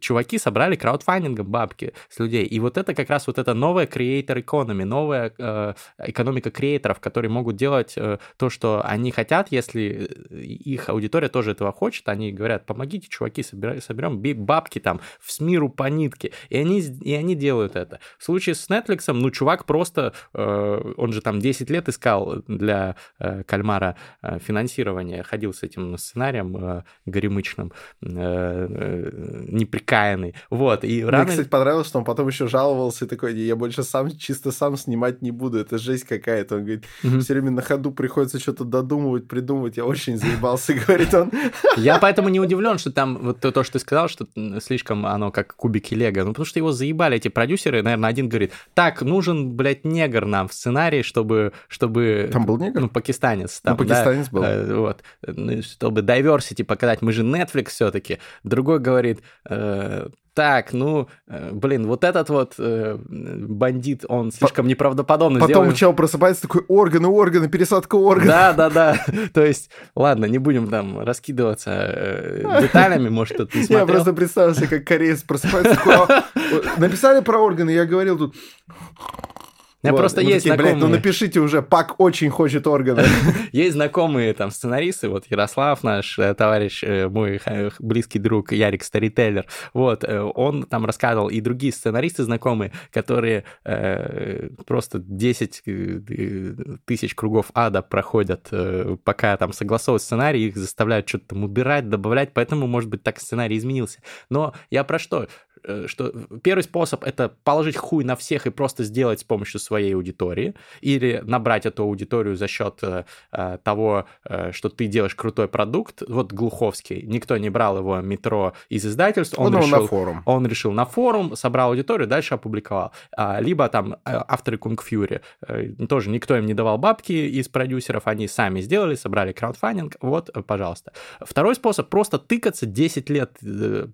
чуваки собрали краудфандингом бабки с людей. И вот это как раз вот это новая creator economy, новая э, экономика креаторов, которые могут делать э, то, что они хотят, если их аудитория тоже этого хочет. Они говорят, помогите, чуваки, собира- соберем бабки там в СМИРу по нитке. И они, с- и они делают это. В случае с Netflix, ну, чувак просто, э, он же там 10 лет искал для э, кальмара э, финансирование, ходил с этим сценарием э, горемычным, э, э, неприкаянный. Вот, и Мне, рано... кстати, понравилось, что он потом еще жаловался и такой, я больше сам, чисто сам снимать не буду, это жесть какая-то. Он говорит, все время на ходу приходится что-то додумывать, придумывать, я очень заебался, (laughs) говорит он. Я поэтому не удивлен, что там вот то, то, что ты сказал, что слишком оно как кубики Лего. Ну, потому что его заебали эти продюсеры. Наверное, один говорит, так, нужен, блядь, негр нам в сценарии, чтобы... чтобы... Там был негр? Ну, пакистанец. Ну, Там, да, пакистанец был. э, вот. Ну, Чтобы diversity показать, мы же Netflix все-таки. Другой говорит, э, так, ну, э, блин, вот этот вот э, бандит, он слишком неправдоподобно Потом сделан. чел просыпается такой, органы, органы, пересадка органов. Да, да, да. (laughs) То есть, ладно, не будем там раскидываться э, деталями, может, кто-то не Я смотрел. просто представил себе, как кореец просыпается, такой, «А, (laughs) написали про органы, я говорил тут... Меня Вот, просто мы есть такие, блядь, ну знакомые, напишите уже, Пак очень хочет органы. (laughs) есть знакомые там сценаристы, вот Ярослав наш э, товарищ, э, мой близкий друг Ярик Старителлер, вот, э, он там рассказывал, и другие сценаристы знакомые, которые э, просто 10 э, тысяч кругов ада проходят, э, пока там согласовывают сценарий, их заставляют что-то там убирать, добавлять, поэтому, может быть, так сценарий изменился. Но я про что? Э, что первый способ это положить хуй на всех и просто сделать с помощью своей аудитории, или набрать эту аудиторию за счет э, э, того, э, что ты делаешь крутой продукт. Вот Глуховский, никто не брал его метро из издательств, он, Он решил, на форум. он решил на форум, собрал аудиторию, дальше опубликовал. А, либо там э, авторы Кунг Фьюри, тоже никто им не давал бабки из продюсеров, они сами сделали, собрали краудфандинг, вот, пожалуйста. Второй способ просто тыкаться 10 лет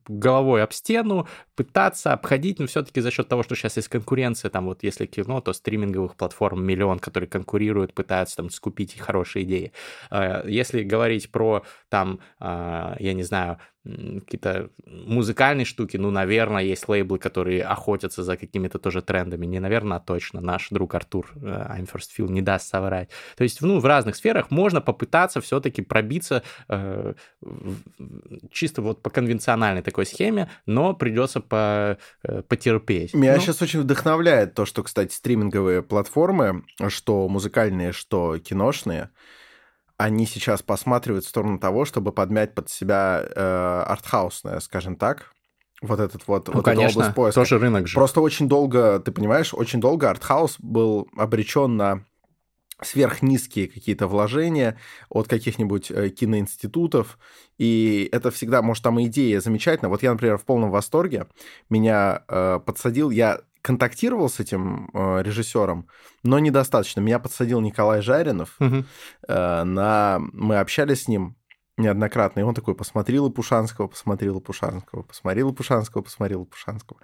головой об стену, пытаться обходить, но все-таки за счет того, что сейчас есть конкуренция, там вот если кино, то стриминговых платформ миллион, которые конкурируют, пытаются там скупить хорошие идеи. Э, если говорить про там, э, я не знаю, какие-то музыкальные штуки, ну, наверное, есть лейблы, которые охотятся за какими-то тоже трендами. Не, наверное, а точно. Наш друг Артур э, I'm First Feel не даст соврать. То есть, ну, в разных сферах можно попытаться все-таки пробиться э, чисто вот по конвенциональной такой схеме, но придется по, э, потерпеть. Меня ну, сейчас очень вдохновляет то, что, кстати, стриминговые платформы, что музыкальные, что киношные, они сейчас посматривают в сторону того, чтобы подмять под себя э, артхаусное, скажем так, вот этот вот, ну, вот конечно, область поиска. тоже рынок же. Просто очень долго, ты понимаешь, очень долго артхаус был обречен на сверхнизкие какие-то вложения от каких-нибудь э, киноинститутов, и это всегда, может, там идея замечательная. Вот я, например, в полном восторге, меня э, подсадил, я контактировал с этим э, режиссером, но недостаточно. Меня подсадил Николай Жаринов. Э, на... Мы общались с ним неоднократно, и он такой посмотрел и Пушанского, посмотрел и Пушанского, посмотрел и Пушанского, посмотрел и Пушанского.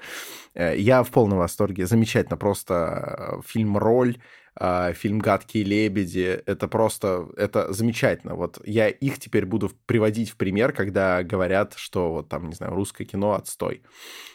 Э, Я в полном восторге. Замечательно. Просто э, фильм «Роль», фильм «Гадкие лебеди». Это просто... Это замечательно. Вот я их теперь буду приводить в пример, когда говорят, что вот там, не знаю, русское кино отстой.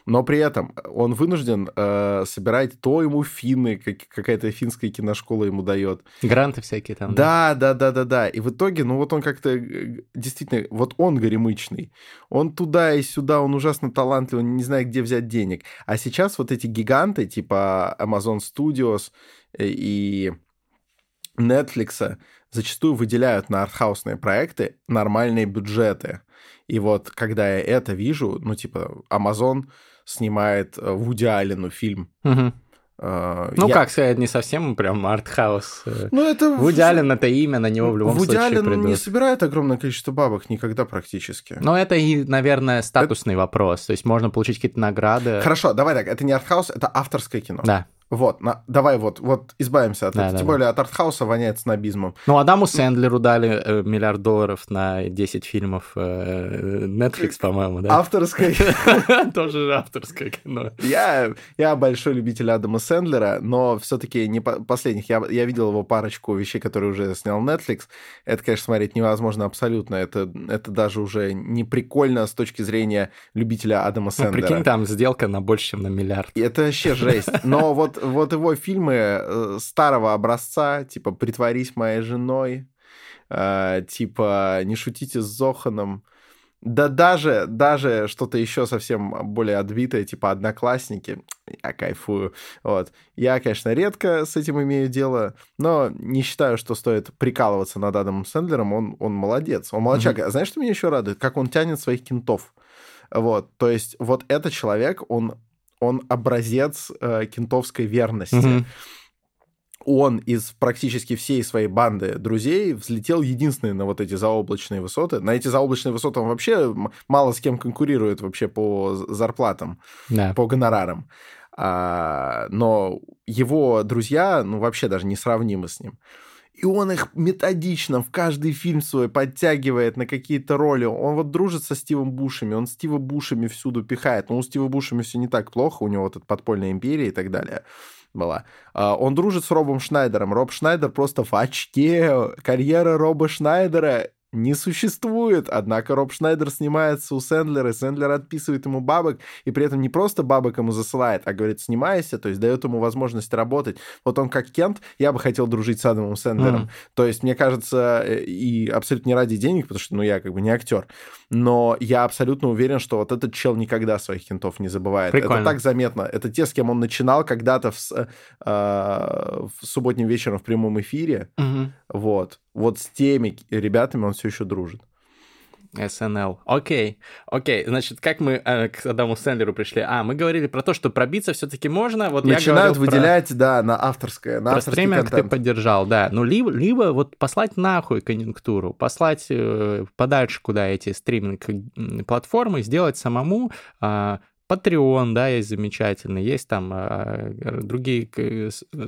Но при этом он вынужден э, собирать то ему финны, как- какая-то финская киношкола ему дает, Гранты всякие там. да, да, да, да, да. И в итоге, ну вот он как-то э, действительно, вот он горемычный. Он туда и сюда, он ужасно талантливый, он не знает, где взять денег. А сейчас вот эти гиганты, типа Amazon Studios и Netflix зачастую выделяют на артхаусные проекты нормальные бюджеты. И вот когда я это вижу, ну типа Amazon снимает э, Вуди Аллену фильм. Э, Ну, я- как сказать, не совсем прям артхаус. э. Ну это... Вуди Аллен — это имя, на него в любом Вуди случае Аллен не придут. собирает огромное количество бабок никогда практически. Но это и, наверное, статусный вопрос. То есть можно получить какие-то награды. Хорошо, давай так, это не артхаус, это авторское кино. Да. Вот, на- давай вот, вот избавимся от Да, этого. да, Тем да. более от артхауса воняет снобизмом. Ну, Адаму Сэндлеру дали э, миллиард долларов на 10 фильмов э, Netflix, по-моему, да? Авторское... (laughs) Тоже же авторское кино. Я, я большой любитель Адама Сэндлера, но все-таки не по- последних. Я, я видел его парочку вещей, которые уже снял Netflix. Это, конечно, смотреть невозможно абсолютно. Это, это даже уже не прикольно с точки зрения любителя Адама Ну, Сэндлера. прикинь, там сделка на больше, чем на миллиард. И Это вообще жесть. Но вот, вот его фильмы э, старого образца, типа «Притворись моей женой», э, типа «Не шутите с Зоханом», да даже, даже что-то еще совсем более отбитое, типа «Одноклассники», я кайфую. Вот. Я, конечно, редко с этим имею дело, но не считаю, что стоит прикалываться над Адамом Сэндлером. Он, он молодец, он молодчак. А знаешь, что меня еще радует? Как он тянет своих кентов. Вот, то есть вот этот человек, он, он образец э, кентовской верности. Мгм. Он из практически всей своей банды друзей взлетел единственный на вот эти заоблачные высоты. На эти заоблачные высоты он вообще мало с кем конкурирует вообще по зарплатам, Да. по гонорарам. А, но его друзья, ну, вообще даже несравнимы с ним. И он их методично в каждый фильм свой подтягивает на какие-то роли. Он вот дружит со Стивом Бушами, он Стива Бушами всюду пихает. Но у Стива Бушами все не так плохо, у него вот эта подпольная империя и так далее была. А, Он дружит с Робом Шнайдером. Роб Шнайдер просто в очке. Карьера Роба Шнайдера не существует. Однако Роб Шнайдер снимается у Сэндлера, и Сэндлер отписывает ему бабок, и при этом не просто бабок ему засылает, а говорит, снимайся, то есть дает ему возможность работать. Вот он как Кент, я бы хотел дружить с Адамом Сэндлером. Мгм. То есть, мне кажется, э, и абсолютно не ради денег, потому что, ну, я как бы не актер, но я абсолютно уверен, что вот этот чел никогда своих кентов не забывает. Прикольно. Это так заметно. Это те, с кем он начинал когда-то в, э, в субботним вечером в прямом эфире. Мгм. Вот. Вот с теми ребятами он все еще дружит. СНЛ. Окей, окей. Значит, как мы э, к Адаму Сэндлеру пришли? А, мы говорили про то, что пробиться все-таки можно. Вот Начинают говорил про- выделять, да, на авторское, на Про авторский ты контент. поддержал, да. Ну, либо, либо вот послать нахуй конъюнктуру, послать э, подальше куда эти стриминг-платформы, сделать самому, а, Patreon, да, есть замечательный, есть там э, другие,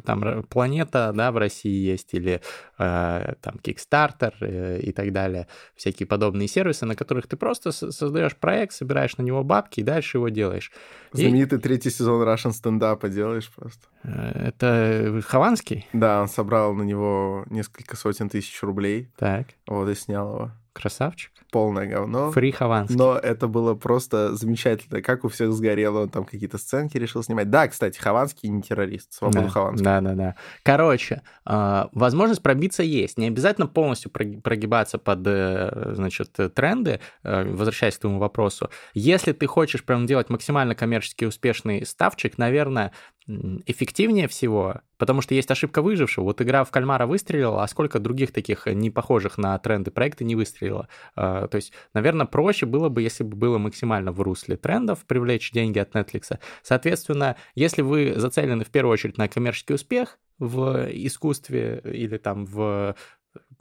там Планета, да, в России есть, или э, там Kickstarter э, и так далее, всякие подобные сервисы, на которых ты просто создаешь проект, собираешь на него бабки и дальше его делаешь. Знаменитый и... третий сезон Russian стендапа делаешь просто. Это Хованский? Да, он собрал на него несколько сотен тысяч рублей. Так. Вот и снял его. Красавчик. Полное говно. Фри Хованский. Но это было просто замечательно. Как у всех сгорело, он там какие-то сценки решил снимать. Да, кстати, Хованский не террорист. Свободу да, Хованский. Да, да, да. Короче, э, возможность пробиться есть. Не обязательно полностью прогибаться под, э, значит, тренды, э, возвращаясь к твоему вопросу. Если ты хочешь прям делать максимально коммерчески успешный ставчик, наверное, эффективнее всего, потому что есть ошибка выжившего. Вот игра в кальмара выстрелила, а сколько других таких не похожих на тренды проекта не выстрелила. А, то есть, наверное, проще было бы, если бы было максимально в русле трендов привлечь деньги от Netflix. Соответственно, если вы зацелены в первую очередь на коммерческий успех в искусстве или там в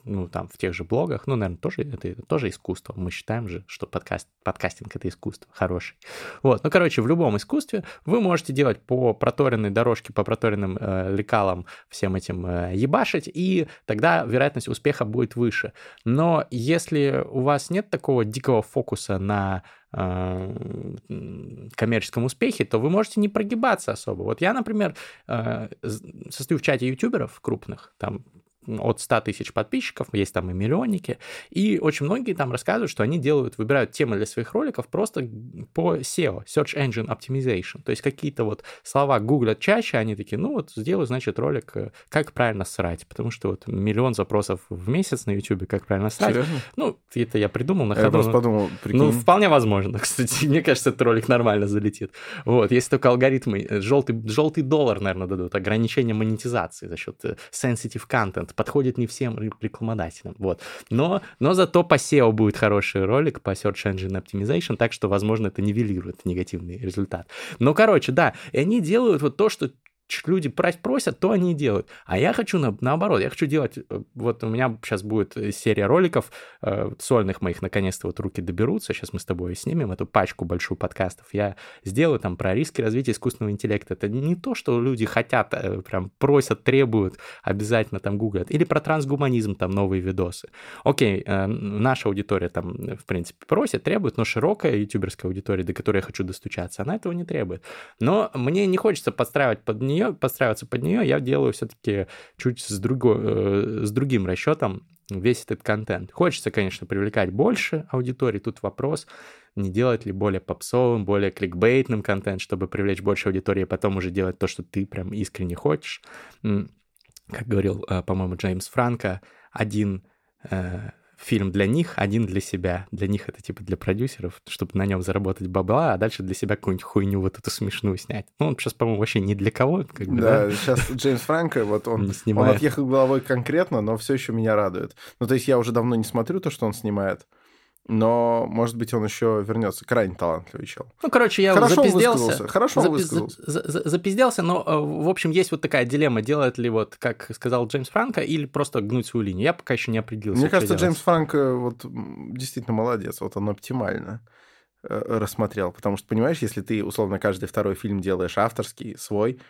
ну, там, в тех же блогах, ну, наверное, тоже, это, тоже искусство. Мы считаем же, что подкаст, подкастинг — это искусство хороший. Вот, ну, короче, в любом искусстве вы можете делать по проторенной дорожке, по проторенным э, лекалам всем этим э, ебашить, и тогда вероятность успеха будет выше. Но если у вас нет такого дикого фокуса на э, коммерческом успехе, то вы можете не прогибаться особо. Вот я, например, э, состою в чате ютуберов крупных, там от 100 тысяч подписчиков, есть там и миллионники, и очень многие там рассказывают, что они делают, выбирают темы для своих роликов просто по SEO, Search Engine Optimization, то есть какие-то вот слова гуглят чаще, они такие, ну вот сделаю, значит, ролик, э, как правильно срать, потому что вот миллион запросов в месяц на YouTube, как правильно срать. Серьезно? Ну, это я придумал на ходу. Я просто подумал, прикинь. Ну, вполне возможно, (laughs) кстати, мне кажется, этот ролик нормально залетит. Вот, если только алгоритмы, желтый, э, желтый доллар, наверное, дадут, ограничение монетизации за счет э, sensitive content, подходит не всем рекламодателям. Вот. Но, но зато по SEO будет хороший ролик, по Search Engine Optimization, так что, возможно, это нивелирует негативный результат. Но, короче, да, и они делают вот то, что люди просят, то они и делают. А я хочу на, наоборот, я хочу делать, э, вот у меня сейчас будет э, серия роликов э, сольных моих, наконец-то вот руки доберутся, сейчас мы с тобой снимем эту пачку большую подкастов, я сделаю там про риски развития искусственного интеллекта. Это не то, что люди хотят, э, прям просят, требуют, обязательно там гуглят. Или про трансгуманизм, там новые видосы. Окей, э, наша аудитория там, в принципе, просит, требует, но широкая ютуберская аудитория, до которой я хочу достучаться, она этого не требует. Но мне не хочется подстраивать под нее нее, подстраиваться под нее, я делаю все-таки чуть с, друго, э, с другим расчетом весь этот контент. Хочется, конечно, привлекать больше аудитории. Тут вопрос, не делать ли более попсовым, более кликбейтным контент, чтобы привлечь больше аудитории, а потом уже делать то, что ты прям искренне хочешь. Как говорил, э, по-моему, Джеймс Франко, один э, фильм для них, один для себя. Для них это типа для продюсеров, чтобы на нем заработать бабла, а дальше для себя какую-нибудь хуйню вот эту смешную снять. Ну, он сейчас, по-моему, вообще не для кого. Как бы, да, да, сейчас Джеймс Франко, вот он, (laughs) не он отъехал головой конкретно, но все еще меня радует. Ну, то есть я уже давно не смотрю то, что он снимает но, может быть, он еще вернется. Крайне талантливый чел. Ну, короче, я Хорошо запизделся. Хорошо запи- высказался. За- за- запизделся, но, э, в общем, есть вот такая дилемма, делает ли, вот, как сказал Джеймс Франко, или просто гнуть свою линию. Я пока еще не определился. Мне кажется, Джеймс Франко вот действительно молодец, вот он оптимально э, рассмотрел, потому что, понимаешь, если ты, условно, каждый второй фильм делаешь авторский, свой,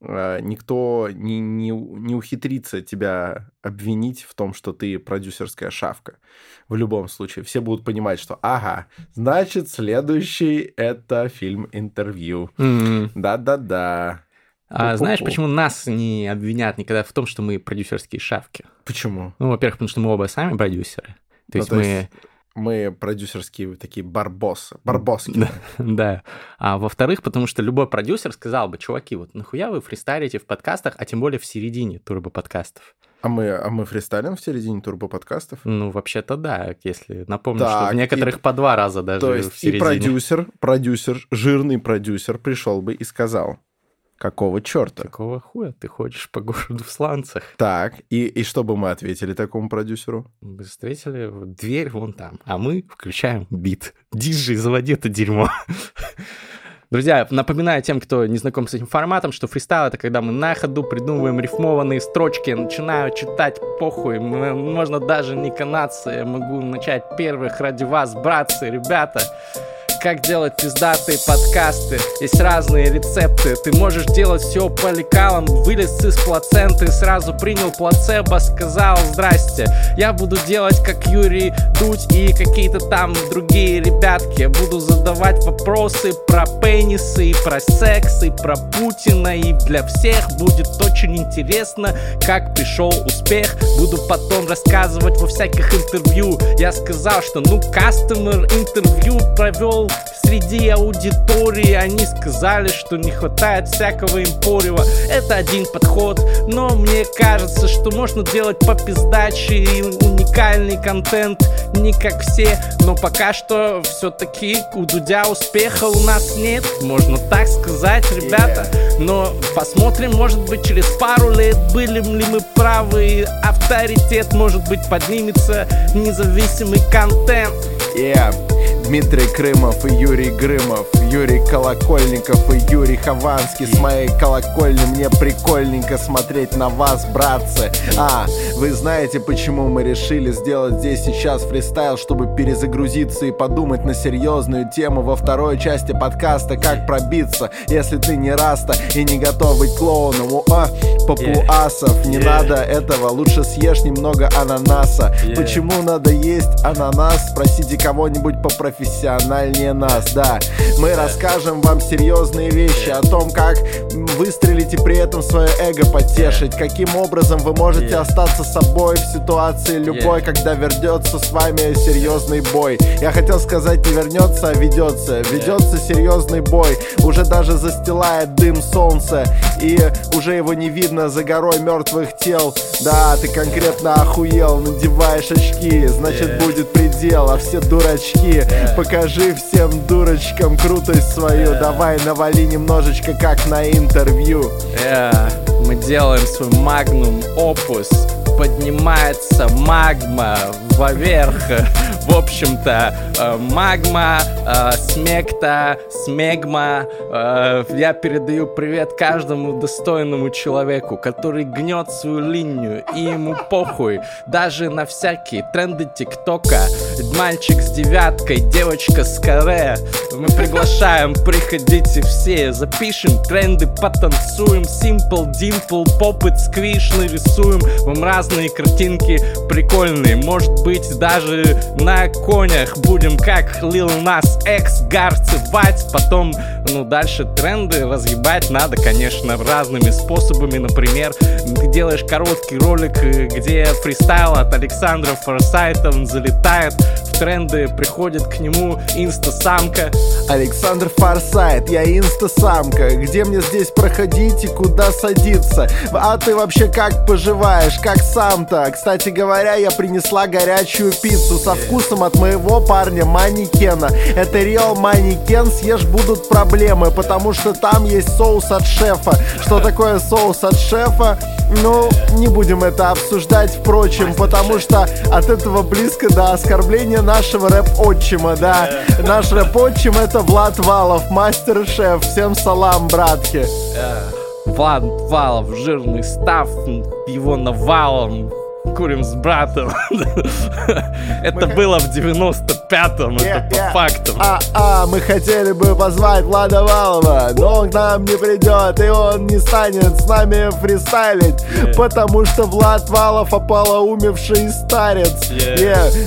никто не, не, не ухитрится тебя обвинить в том, что ты продюсерская шавка. В любом случае, все будут понимать, что ага, значит, следующий это фильм-интервью. Mm-hmm. Да-да-да. А Пу-пу-пу. знаешь, почему нас не обвинят никогда в том, что мы продюсерские шавки? Почему? Ну, во-первых, потому что мы оба сами продюсеры. То ну, есть то мы... Есть мы продюсерские такие барбосы, барбоски. Да, да. А во-вторых, потому что любой продюсер сказал бы, чуваки, вот нахуя вы фристайлите в подкастах, а тем более в середине турбо-подкастов? А мы, а мы фристайлим в середине турбо-подкастов? Ну, вообще-то да, если напомню, так, что в некоторых и... по два раза даже То есть в середине. и продюсер, продюсер, жирный продюсер пришел бы и сказал, Какого черта? Какого хуя ты ходишь по городу в сланцах? Так, и, и что бы мы ответили такому продюсеру? Мы встретили дверь вон там, а мы включаем бит. Диджей, заводи это дерьмо. Друзья, напоминаю тем, кто не знаком с этим форматом, что фристайл — это когда мы на ходу придумываем рифмованные строчки, начинаю читать похуй, можно даже не канаться, я могу начать первых ради вас, братцы, ребята. Как делать пиздатые подкасты. Есть разные рецепты. Ты можешь делать все по лекалам. Вылез из плаценты, сразу принял плацебо, сказал здрасте. Я буду делать как Юрий Дудь и какие-то там другие ребятки. Буду задавать вопросы про пенисы, и про секс, и про Путина. И для всех будет очень интересно, как пришел успех. Буду потом рассказывать во всяких интервью. Я сказал, что ну кастомер интервью провел среди аудитории они сказали, что не хватает всякого импорева. Это один подход, но мне кажется, что можно делать по пиздаче и уникальный контент, не как все. Но пока что все-таки у Дудя успеха у нас нет, можно так сказать, ребята. Но посмотрим, может быть, через пару лет были ли мы правы, и авторитет, может быть, поднимется независимый контент. Yeah. Дмитрий Крымов и Юрий Грымов Юрий Колокольников и Юрий Хованский. С моей колокольни мне прикольненько смотреть на вас, братцы. А, вы знаете, почему мы решили сделать здесь сейчас фристайл Чтобы перезагрузиться и подумать на серьезную тему Во второй части подкаста «Как пробиться, если ты не раста И не готов быть клоуном У а, папуасов Не надо этого, лучше съешь немного ананаса. Почему надо есть ананас? Спросите кого-нибудь по профессии профессиональнее нас, да. Мы расскажем вам серьезные вещи о том, как выстрелить и при этом свое эго потешить, каким образом вы можете остаться собой в ситуации любой, когда вернется с вами серьезный бой. Я хотел сказать не вернется, а ведется. Ведется серьезный бой, уже даже застилает дым солнца, и уже его не видно за горой мертвых тел. Да, ты конкретно охуел, надеваешь очки, значит будет предел, а все дурачки Покажи всем дурочкам крутость свою. Давай навали немножечко, как на интервью. Yeah. Мы делаем свой магнум опус Поднимается магма вверх в общем-то, э, магма, э, смекта, смегма. Э, я передаю привет каждому достойному человеку, который гнет свою линию, и ему похуй. Даже на всякие тренды ТикТока. Мальчик с девяткой, девочка с каре. Мы приглашаем, приходите все, запишем тренды, потанцуем. Simple, dimple, попыт, сквиш нарисуем. Вам разные картинки прикольные. Может быть, даже на конях Будем как Lil Nas X гарцевать. Потом, ну, дальше тренды разъебать надо, конечно, разными способами. Например, ты делаешь короткий ролик, где фристайл от Александра Форсайта Он залетает в тренды, приходит к нему инстасамка. Александр Форсайт, я инстасамка. Где мне здесь проходить и куда садиться? А ты вообще как поживаешь, как сам-то? Кстати говоря, я принесла горячую пиццу со вкусом от моего парня манекена. Это реал манекен, съешь будут проблемы Потому что там есть соус от шефа. Что такое соус от шефа? Ну, не будем это обсуждать, впрочем Потому что от этого близко до оскорбления нашего рэп-отчима, да. Наш рэп-отчим это Влад Валов, мастер-шеф. Всем салам, братки Влад Валов, жирный став, его навалом курим с братом. (laughs) Это было в 95-м, это по факту. А, а, мы хотели бы позвать Влада Валова, но он к нам не придет, и он не станет с нами фристайлить, потому что Влад Валов ополоумевший старец.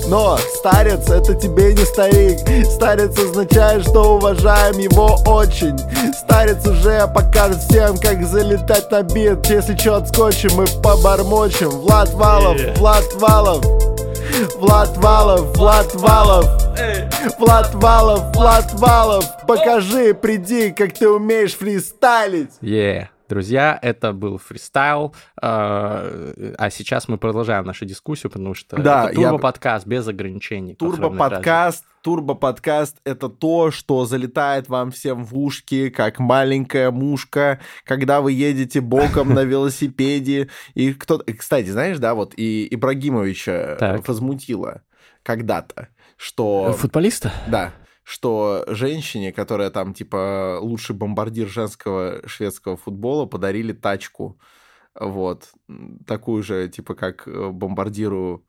Но старец это тебе не старик. Старец означает, что уважаем его очень. Старец уже покажет всем, как залетать на бит. Если что, отскочим и побормочем. Влад Валов, Влад Валов. Влад Валов, Влад Валов. Влад Валов, Влад Валов. Покажи, приди, как ты умеешь фристайлить. Yeah. Друзья, это был фристайл, а, а сейчас мы продолжаем нашу дискуссию, потому что да, это турбо-подкаст я... без ограничений. Турбо-подкаст, турбо-подкаст — это то, что залетает вам всем в ушки, как маленькая мушка, когда вы едете боком на (laughs) велосипеде. И кто Кстати, знаешь, да, вот и Ибрагимовича возмутило когда-то, что... Футболиста? Да что женщине, которая там, типа, лучший бомбардир женского шведского футбола, подарили тачку. Вот. Такую же, типа, как э, бомбардиру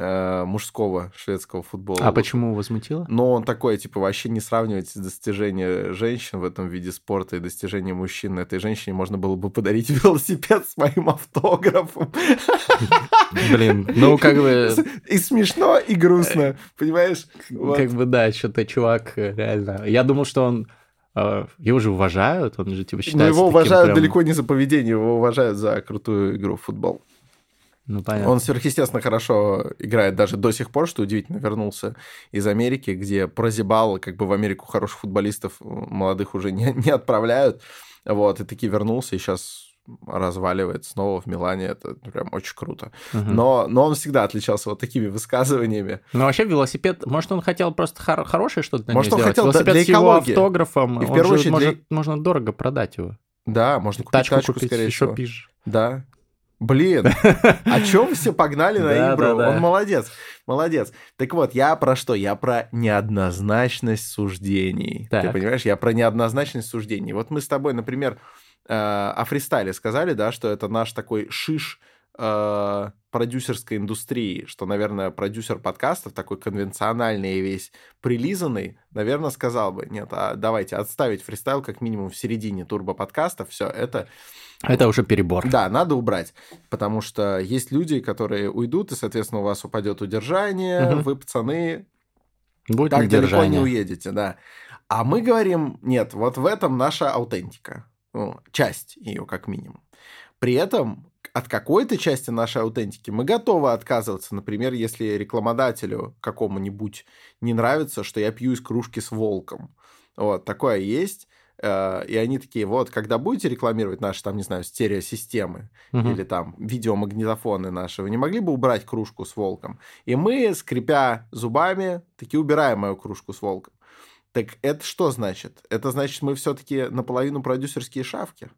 э, мужского шведского футбола. А почему возмутило? Но он такой, типа, вообще не сравнивать достижения женщин в этом виде спорта и достижения мужчин. Этой женщине можно было бы подарить (laughs) велосипед с моим автографом. Блин, ну как бы... И смешно, и грустно, понимаешь? Как бы да, что-то чувак э, реально... Я думал, что он э, его же уважают, он же типа считается Но его уважают прям... далеко не за поведение, его уважают за крутую игру в футбол. Ну, понятно. Он сверхъестественно хорошо играет даже до сих пор, что удивительно, вернулся из Америки, где прозябал, как бы в Америку хороших футболистов молодых уже не, не отправляют. Вот, и таки вернулся, и сейчас разваливает снова в Милане. Это прям очень круто. Угу. Но, но он всегда отличался вот такими высказываниями. Ну, вообще велосипед... Может, он хотел просто хор- хорошее что-то Может, он сделать? хотел велосипед для с его автографом. И в первую очередь может, для- можно дорого продать его. Да, можно купить Тачку, тачку, купить, скорее еще всего. пизже. Да. Блин, (laughs) а чё вы все погнали на Ибру? Он молодец, молодец. Так вот, я про что? Я про неоднозначность суждений. Ты понимаешь? Я про неоднозначность суждений. Вот мы с тобой, например, э, о фристайле сказали, да, что это наш такой шиш э, продюсерской индустрии, что, наверное, продюсер подкастов, такой конвенциональный и весь прилизанный, наверное, сказал бы, нет, а давайте отставить фристайл как минимум в середине турбо-подкастов, все, это Это уже перебор. да, надо убрать, потому что есть люди, которые уйдут, и, соответственно, у вас упадет удержание, Мгм. вы, пацаны, Будет так далеко не уедете, да. А мы говорим, нет, вот в этом наша аутентика, ну, часть ее как минимум. При этом от какой-то части нашей аутентики мы готовы отказываться. Например, если рекламодателю какому-нибудь не нравится, что я пью из кружки с волком. Вот, такое есть. Э, И они такие, вот, когда будете рекламировать наши, там, не знаю, стереосистемы, Мгм. или там видеомагнитофоны наши, вы не могли бы убрать кружку с волком? И мы, скрипя зубами, таки убираем мою кружку с волком. Так это что значит? Это значит, мы все-таки наполовину продюсерские шавки.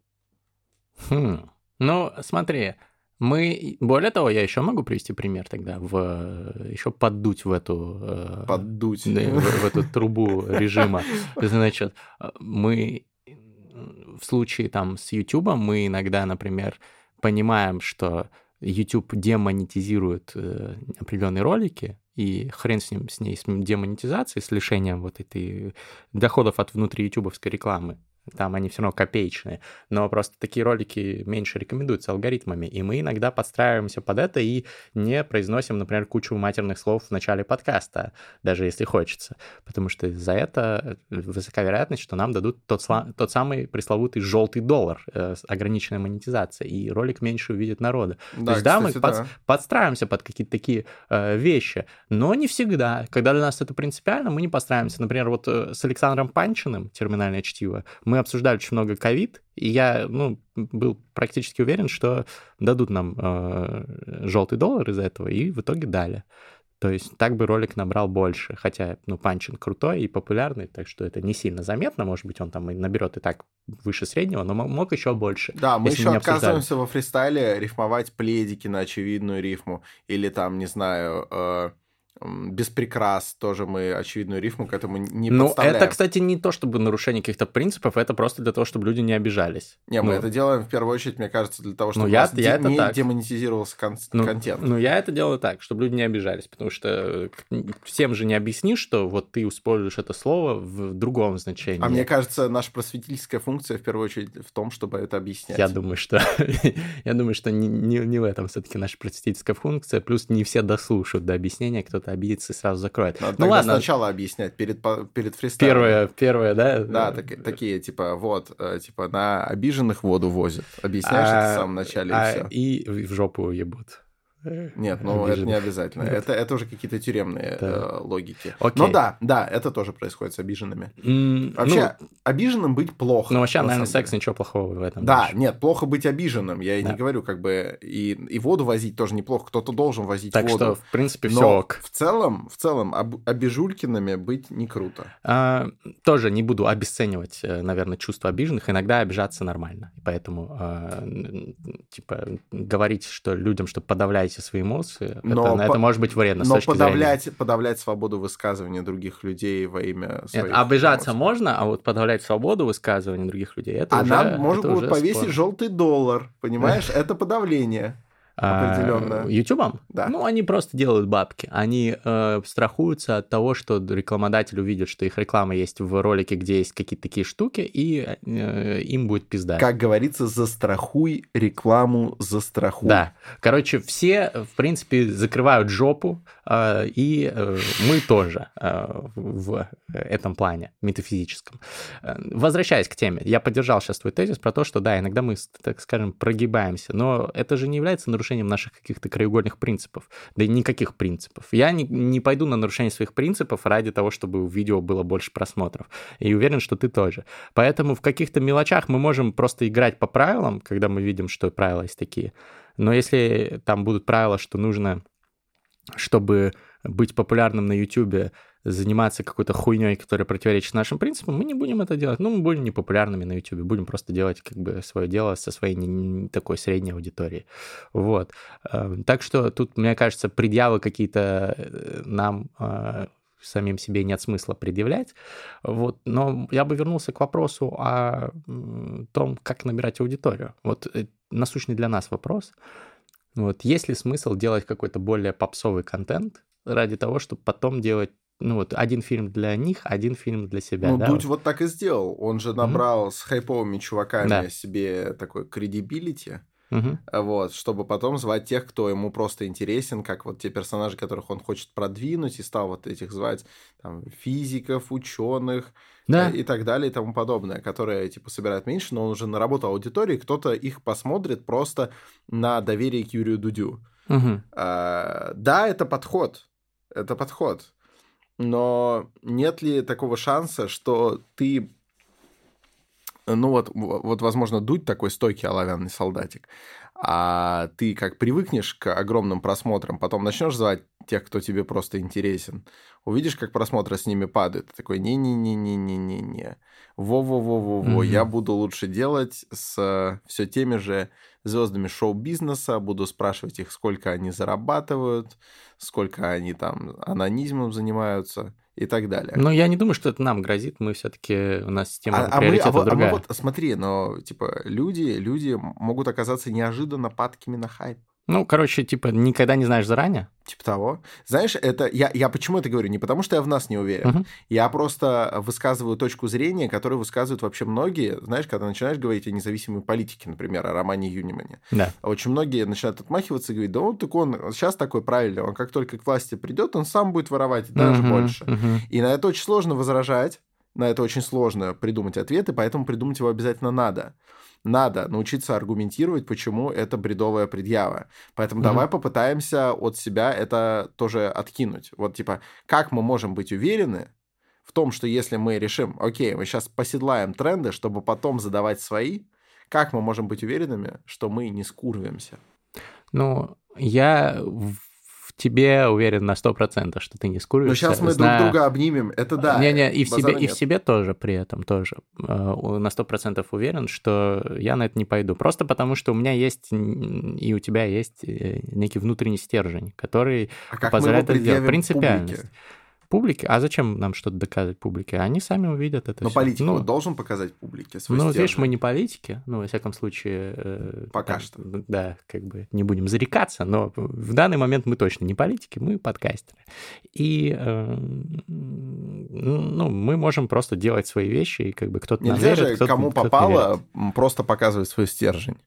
Хм. Ну, смотри, мы... Более того, я еще могу привести пример тогда, в... еще поддуть в эту... э, Поддуть. да, в, в эту трубу режима. Значит, мы в случае там с YouTube мы иногда, например, понимаем, что YouTube демонетизирует э, определенные ролики, и хрен с ним, с ней, с демонетизацией, с лишением вот этой доходов от внутри ютубовской рекламы. Там они все равно копеечные. Но просто такие ролики меньше рекомендуются алгоритмами. И мы иногда подстраиваемся под это и не произносим, например, кучу матерных слов в начале подкаста, даже если хочется. Потому что за это высока вероятность, что нам дадут тот, тот самый пресловутый желтый доллар э, с ограниченной монетизацией, и ролик меньше увидит народа. То есть, да, мы кстати, под- да. подстраиваемся под какие-то такие э, вещи, но не всегда. Когда для нас это принципиально, мы не подстраиваемся. Например, вот э, с Александром Панчиным, терминальное чтиво, мы обсуждали очень много ковид, и я ну, был практически уверен, что дадут нам э, желтый доллар из этого, и в итоге дали. То есть так бы ролик набрал больше, хотя, ну, Панчин крутой и популярный, так что это не сильно заметно, может быть, он там и наберет и так выше среднего, но мо- мог еще больше. Да, мы еще отказываемся во фристайле рифмовать пледики на очевидную рифму. Или там, не знаю, э, без прикрас тоже мы очевидную рифму к этому не Ну, подставляем. это, кстати, не то чтобы нарушение каких-то принципов, это просто для того, чтобы люди не обижались. Не, мы Ну, это делаем в первую очередь, мне кажется, для того, чтобы я- у нас я де- не так. демонетизировался кон- Ну, контент. ну, я это делаю так, чтобы люди не обижались, потому что э, всем же не объяснишь, что вот ты используешь это слово в другом значении. А мне кажется, наша просветительская функция в первую очередь в том, чтобы это объяснять. Я думаю, что (laughs) я думаю, что не, не, не в этом все-таки наша просветительская функция. Плюс не все дослушают до объяснения, кто-то обидится и сразу закроет. Надо ну ладно, сначала объяснять перед, перед фристайлом. первое, первое, да? Да, так- такие, типа, вот, э, типа, на обиженных воду возят. Объясняешь это в А, самом начале, а, и все. и в жопу ебут. Нет, ну это не обязательно. Нет. Это, это уже какие-то тюремные Да. э, логики. Окей. Ну да, да, это тоже происходит с обиженными. Вообще, обиженным быть плохо. Ну, ну, вообще, на наверное, секс деле. ничего плохого в этом. Да, нет. нет, плохо быть обиженным. Я и Да. не говорю, как бы и, и воду возить тоже неплохо. Кто-то должен возить Так воду. что, в принципе, Но все ок. в целом, в целом, об, обижулькиными быть не круто. А, тоже не буду обесценивать, э, наверное, чувства обиженных. Иногда обижаться нормально. Поэтому, а, типа, говорить что людям, что подавляйте свои эмоции, Но это, это по- может быть вредно Но точки зрения. подавлять, подавлять свободу высказывания других людей во имя Нет, своих обижаться эмоций. можно, а вот подавлять свободу высказывания других людей, это А уже нам можно это будет уже повесить спор. желтый доллар, понимаешь? (laughs) Это подавление. Определенно. Ютубом? Да. Ну, они просто делают бабки. Они э, страхуются от того, что рекламодатель увидит, что их реклама есть в ролике, где есть какие-то такие штуки, и э, им будет пизда. Как говорится, застрахуй рекламу, застрахуй. Да. Короче, все, в принципе, закрывают жопу, э, и э, мы тоже э, в этом плане метафизическом. Э, возвращаясь к теме, я поддержал сейчас твой тезис про то, что да, иногда мы, так скажем, прогибаемся, но это же не является нарушением наших каких-то краеугольных принципов. Да и никаких принципов. Я не, не пойду на нарушение своих принципов ради того, чтобы у видео было больше просмотров. И уверен, что ты тоже. Поэтому в каких-то мелочах мы можем просто играть по правилам, когда мы видим, что правила есть такие. Но если там будут правила, что нужно, чтобы быть популярным на YouTube, заниматься какой-то хуйней, которая противоречит нашим принципам, мы не будем это делать. Ну, мы будем непопулярными на YouTube, будем просто делать как бы свое дело со своей не, не такой средней аудиторией. Вот. Эм, так что тут, мне кажется, предъявы какие-то э, нам э, самим себе нет смысла предъявлять. Вот. Но я бы вернулся к вопросу о том, как набирать аудиторию. Вот э, насущный для нас вопрос. Вот. Есть ли смысл делать какой-то более попсовый контент ради того, чтобы потом делать ну вот один фильм для них, один фильм для себя. Ну, да, Дудь вот. так и сделал. Он же набрал mm-hmm. с хайповыми чуваками да. себе такой кредибилити. Угу. Вот, чтобы потом звать тех, кто ему просто интересен, как вот те персонажи, которых он хочет продвинуть, и стал вот этих звать там, физиков, ученых да. и так далее и тому подобное, которые типа собирают меньше, но он уже наработал аудиторию, кто-то их посмотрит просто на доверие к Юрию Дудю. Угу. А, да, это подход. Это подход. Но нет ли такого шанса, что ты, ну вот, вот возможно, дуть такой стойкий оловянный солдатик, а ты как привыкнешь к огромным просмотрам, потом начнешь звать тех, кто тебе просто интересен, увидишь, как просмотры с ними падают, ты такой, не-не-не-не-не-не-не, во-во-во-во-во, mm-hmm. я буду лучше делать с все теми же звездами шоу-бизнеса, буду спрашивать их, сколько они зарабатывают, сколько они там анонизмом занимаются и так далее. Но я не думаю, что это нам грозит, мы все-таки, у нас система а, а мы, а, другая. А мы вот, смотри, но, типа, люди, люди могут оказаться неожиданно падкими на хайп. Ну, короче, типа, никогда не знаешь заранее? Типа того. Знаешь, это я, я почему это говорю? Не потому, что я в нас не уверен. Мгм. Я просто высказываю точку зрения, которую высказывают вообще многие. Знаешь, когда начинаешь говорить о независимой политике, например, о Романе Юнимане. Да. Очень многие начинают отмахиваться и говорить, да он так он сейчас такой правильный, он как только к власти придет, он сам будет воровать даже Мгм, больше. мгм. И на это очень сложно возражать, на это очень сложно придумать ответы, поэтому придумать его обязательно надо. Надо научиться аргументировать, почему это бредовая предъява. Поэтому Мгм. давай попытаемся от себя это тоже откинуть. Вот типа, как мы можем быть уверены в том, что если мы решим, окей, мы сейчас поседлаем тренды, чтобы потом задавать свои, как мы можем быть уверенными, что мы не скурвимся? Ну, я тебе уверен на 100%, что ты не Но скуришься. сейчас мы зная- друг друга обнимем, это да. Не-не, и в, себе, базара и в нет. себе тоже при этом тоже. Э, На сто процентов уверен, что я на это не пойду. Просто потому, что у меня есть, и у тебя есть э, некий внутренний стержень, который А как позволяет это предъявим Принципиальность. публике? Публике? А зачем нам что-то доказывать публике? Они сами увидят это Но всё. политик Ну, должен показать публике свой ну, стержень. видишь, мы не политики, ну, во всяком случае... э, Пока там, что. Да, как бы не будем зарекаться, но в данный момент мы точно не политики, мы подкастеры. И, э, ну, мы можем просто делать свои вещи, и как бы кто-то нам Нельзя верит, же, кто-то- кому не попало, верит. просто показывать свой стержень.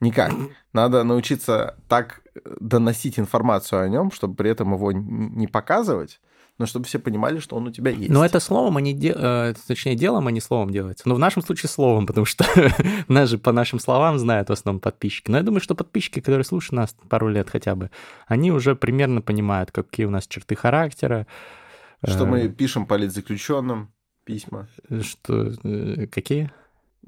Никак. Надо научиться так э, доносить информацию о нем, чтобы при этом его не показывать, но чтобы все понимали, что он у тебя есть. Но это словом, а не де- э, точнее, делом, а не словом делается. Но в нашем случае словом, потому что (laughs) нас же по нашим словам знают в основном подписчики. Но я думаю, что подписчики, которые слушают нас пару лет хотя бы, они уже примерно понимают, какие у нас черты характера. Что э, мы пишем политзаключенным письма, Что, э, какие?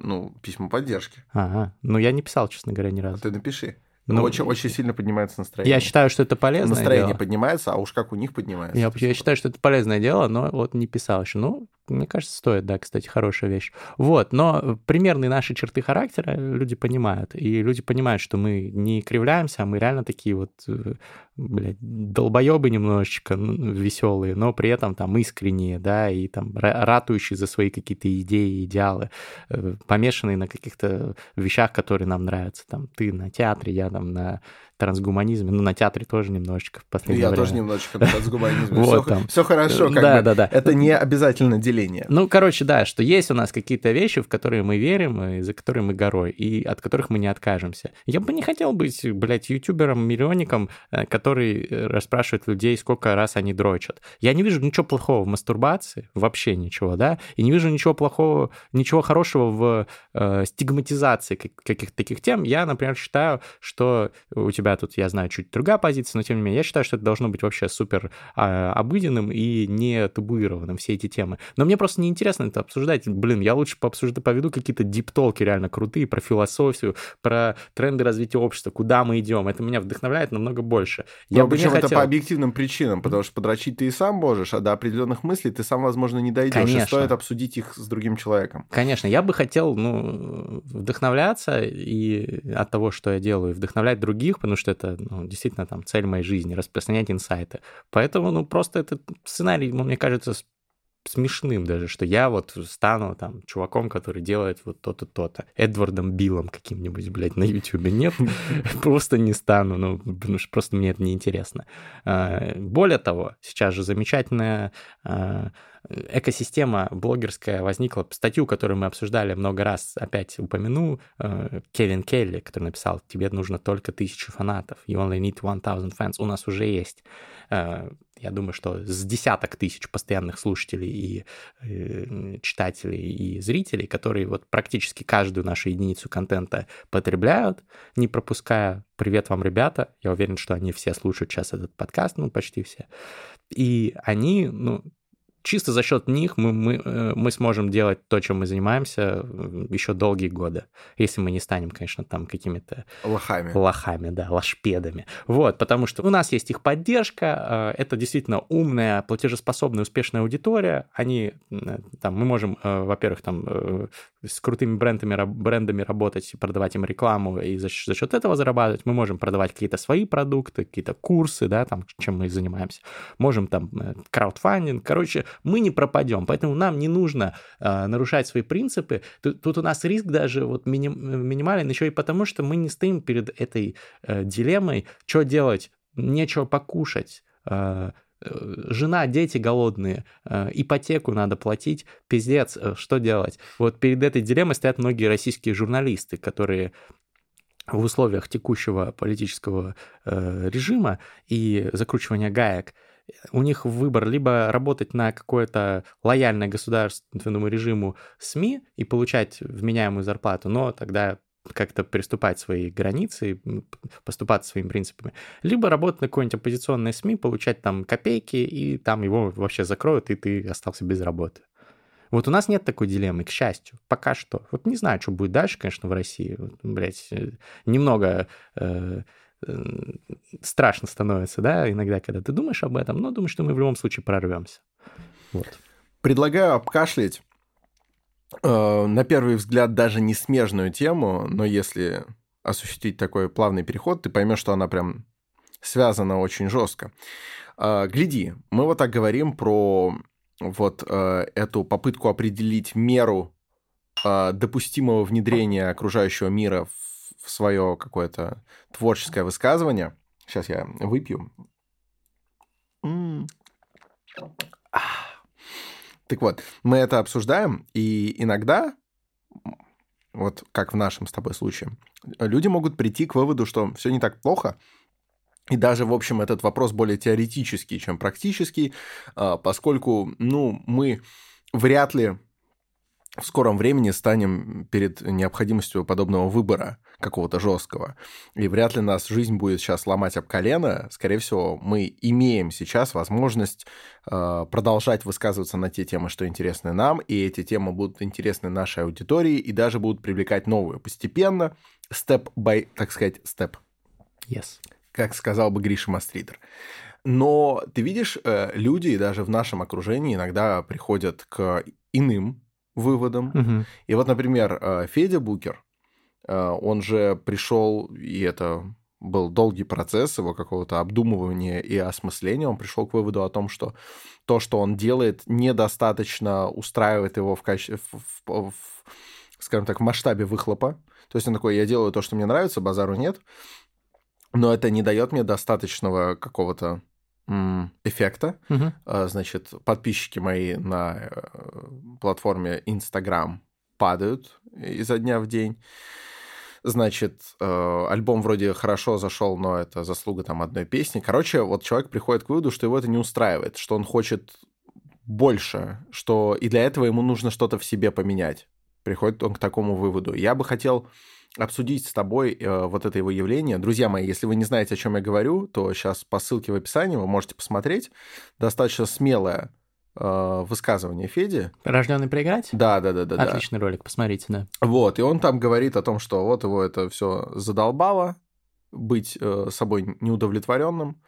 ну, письма поддержки. Ага. Ну, я не писал, честно говоря, ни А разу. ты напиши. Ну, очень, очень сильно поднимается настроение. Я считаю, что это полезное Настроение дело. поднимается, а уж как у них поднимается. Я, я считаю, что это полезное дело, но вот не писал еще. Ну, мне кажется, стоит, да, кстати, хорошая вещь. Вот, но примерные наши черты характера люди понимают. И люди понимают, что мы не кривляемся, а мы реально такие вот, э, блядь, долбоебы немножечко веселые, но при этом там искренние, да, и там ра- ратующие за свои какие-то идеи, идеалы, э, помешанные на каких-то вещах, которые нам нравятся. Там ты на театре, я там на трансгуманизме, ну, на театре тоже немножечко в последнее Я время. тоже немножечко на трансгуманизме. (laughs) вот все, там. все хорошо, как да, бы. Да, да. Это не обязательно деление. Ну, короче, да, что есть у нас какие-то вещи, в которые мы верим, и за которые мы горой, и от которых мы не откажемся. Я бы не хотел быть, блядь, ютубером, миллионником, э, который э, расспрашивает людей, сколько раз они дрочат. Я не вижу ничего плохого в мастурбации, вообще ничего, да, и не вижу ничего плохого, ничего хорошего в э, стигматизации каких-то таких тем. Я, например, считаю, что у тебя тут, я знаю, чуть другая позиция, но тем не менее, я считаю, что это должно быть вообще супер э, обыденным и не табуированным, все эти темы. Но мне просто неинтересно это обсуждать. Блин, я лучше пообсуждаю, поведу какие-то диптолки реально крутые про философию, про тренды развития общества, куда мы идем. Это меня вдохновляет намного больше. Я бы причем хотел... это по объективным причинам, потому что подрочить ты и сам можешь, а до определенных мыслей ты сам, возможно, не дойдешь. Конечно. И стоит обсудить их с другим человеком. Конечно, я бы хотел ну, вдохновляться и от того, что я делаю, вдохновлять других, потому что это ну, действительно там цель моей жизни, распространять инсайты. Поэтому, ну, просто этот сценарий, мне кажется, смешным даже, что я вот стану там чуваком, который делает вот то-то, то-то. Эдвардом Биллом каким-нибудь, блядь, на Ютубе. Нет, (laughs) просто не стану, ну, потому что просто мне это неинтересно. А, более того, сейчас же замечательная а, экосистема блогерская возникла. Статью, которую мы обсуждали много раз, опять упомяну, а, Кевин Келли, который написал, тебе нужно только тысячу фанатов. You only need 1000 fans. У нас уже есть я думаю, что с десяток тысяч постоянных слушателей и э, читателей и зрителей, которые вот практически каждую нашу единицу контента потребляют, не пропуская «Привет вам, ребята!» Я уверен, что они все слушают сейчас этот подкаст, ну, почти все. И они, ну, чисто за счет них мы, мы, э, мы сможем делать то, чем мы занимаемся еще долгие годы. Если мы не станем, конечно, там какими-то... Лохами. Лохами, да, лошпедами. Вот, потому что у нас есть их поддержка, э, это действительно умная, платежеспособная, успешная аудитория. Они, э, там, мы можем, во-первых, там, с крутыми брендами, брендами работать, продавать им рекламу и за, за счет этого зарабатывать. Мы можем продавать какие-то свои продукты, какие-то курсы, да, там, чем мы занимаемся. Можем там краудфандинг. Короче, мы не пропадем. Поэтому нам не нужно э, нарушать свои принципы. Тут, тут у нас риск даже вот миним, минимален еще и потому, что мы не стоим перед этой э, дилеммой, что делать, нечего покушать, э, жена, дети голодные, ипотеку надо платить, пиздец, что делать? Вот перед этой дилеммой стоят многие российские журналисты, которые в условиях текущего политического режима и закручивания гаек у них выбор либо работать на какое-то лояльное государственному режиму СМИ и получать вменяемую зарплату, но тогда как-то приступать свои границы, поступать своими принципами. Либо работать на какой-нибудь оппозиционной СМИ, получать там копейки, и там его вообще закроют, и ты остался без работы. Вот у нас нет такой дилеммы, к счастью, пока что. Вот не знаю, что будет дальше, конечно, в России. Вот, блядь, э, немного э, страшно становится, да, иногда, когда ты думаешь об этом, но думаю, что мы в любом случае прорвемся. Вот. Предлагаю обкашлять э, на первый взгляд даже не смежную тему, но если осуществить такой плавный переход, ты поймешь, что она прям связана очень жестко. Э, гляди, мы вот так говорим про вот э, эту попытку определить меру э, допустимого внедрения окружающего мира в в свое какое-то творческое высказывание. Сейчас я выпью. Так вот, мы это обсуждаем, и иногда, вот как в нашем с тобой случае, люди могут прийти к выводу, что все не так плохо, и даже, в общем, этот вопрос более теоретический, чем практический, а, поскольку, ну, мы вряд ли в скором времени станем перед необходимостью подобного выбора какого-то жесткого. И вряд ли нас жизнь будет сейчас ломать об колено. Скорее всего, мы имеем сейчас возможность э, продолжать высказываться на те темы, что интересны нам, и эти темы будут интересны нашей аудитории и даже будут привлекать новую. Постепенно, step by, так сказать, step. Yes. Как сказал бы Гриша Мастридер. Но ты видишь, э, люди даже в нашем окружении иногда приходят к иным выводам. Угу. И вот, например, э, Федя Букер, э, он же пришел, и это был долгий процесс его какого-то обдумывания и осмысления, он пришел к выводу о том, что то, что он делает, недостаточно устраивает его в качестве, в, в, в, скажем так, в масштабе выхлопа. То есть он такой, я делаю то, что мне нравится, базару нет. но это не дает мне достаточного какого-то эффекта. А, Значит, подписчики мои на э, платформе Instagram падают изо дня в день. Значит, э, альбом вроде хорошо зашел, но это заслуга там одной песни. Короче, вот человек приходит к выводу, что его это не устраивает, что он хочет больше, что и для этого ему нужно что-то в себе поменять. Приходит он к такому выводу. Я бы хотел обсудить с тобой э, вот это его явление. Друзья мои, если вы не знаете, о чем я говорю, то сейчас по ссылке в описании вы можете посмотреть. Достаточно смелое э, высказывание Феди. Рожденный проиграть? Да, да, да, да. да. Отличный ролик, посмотрите, да. Вот, и он там говорит о том, что вот его это все задолбало, быть э, собой неудовлетворенным.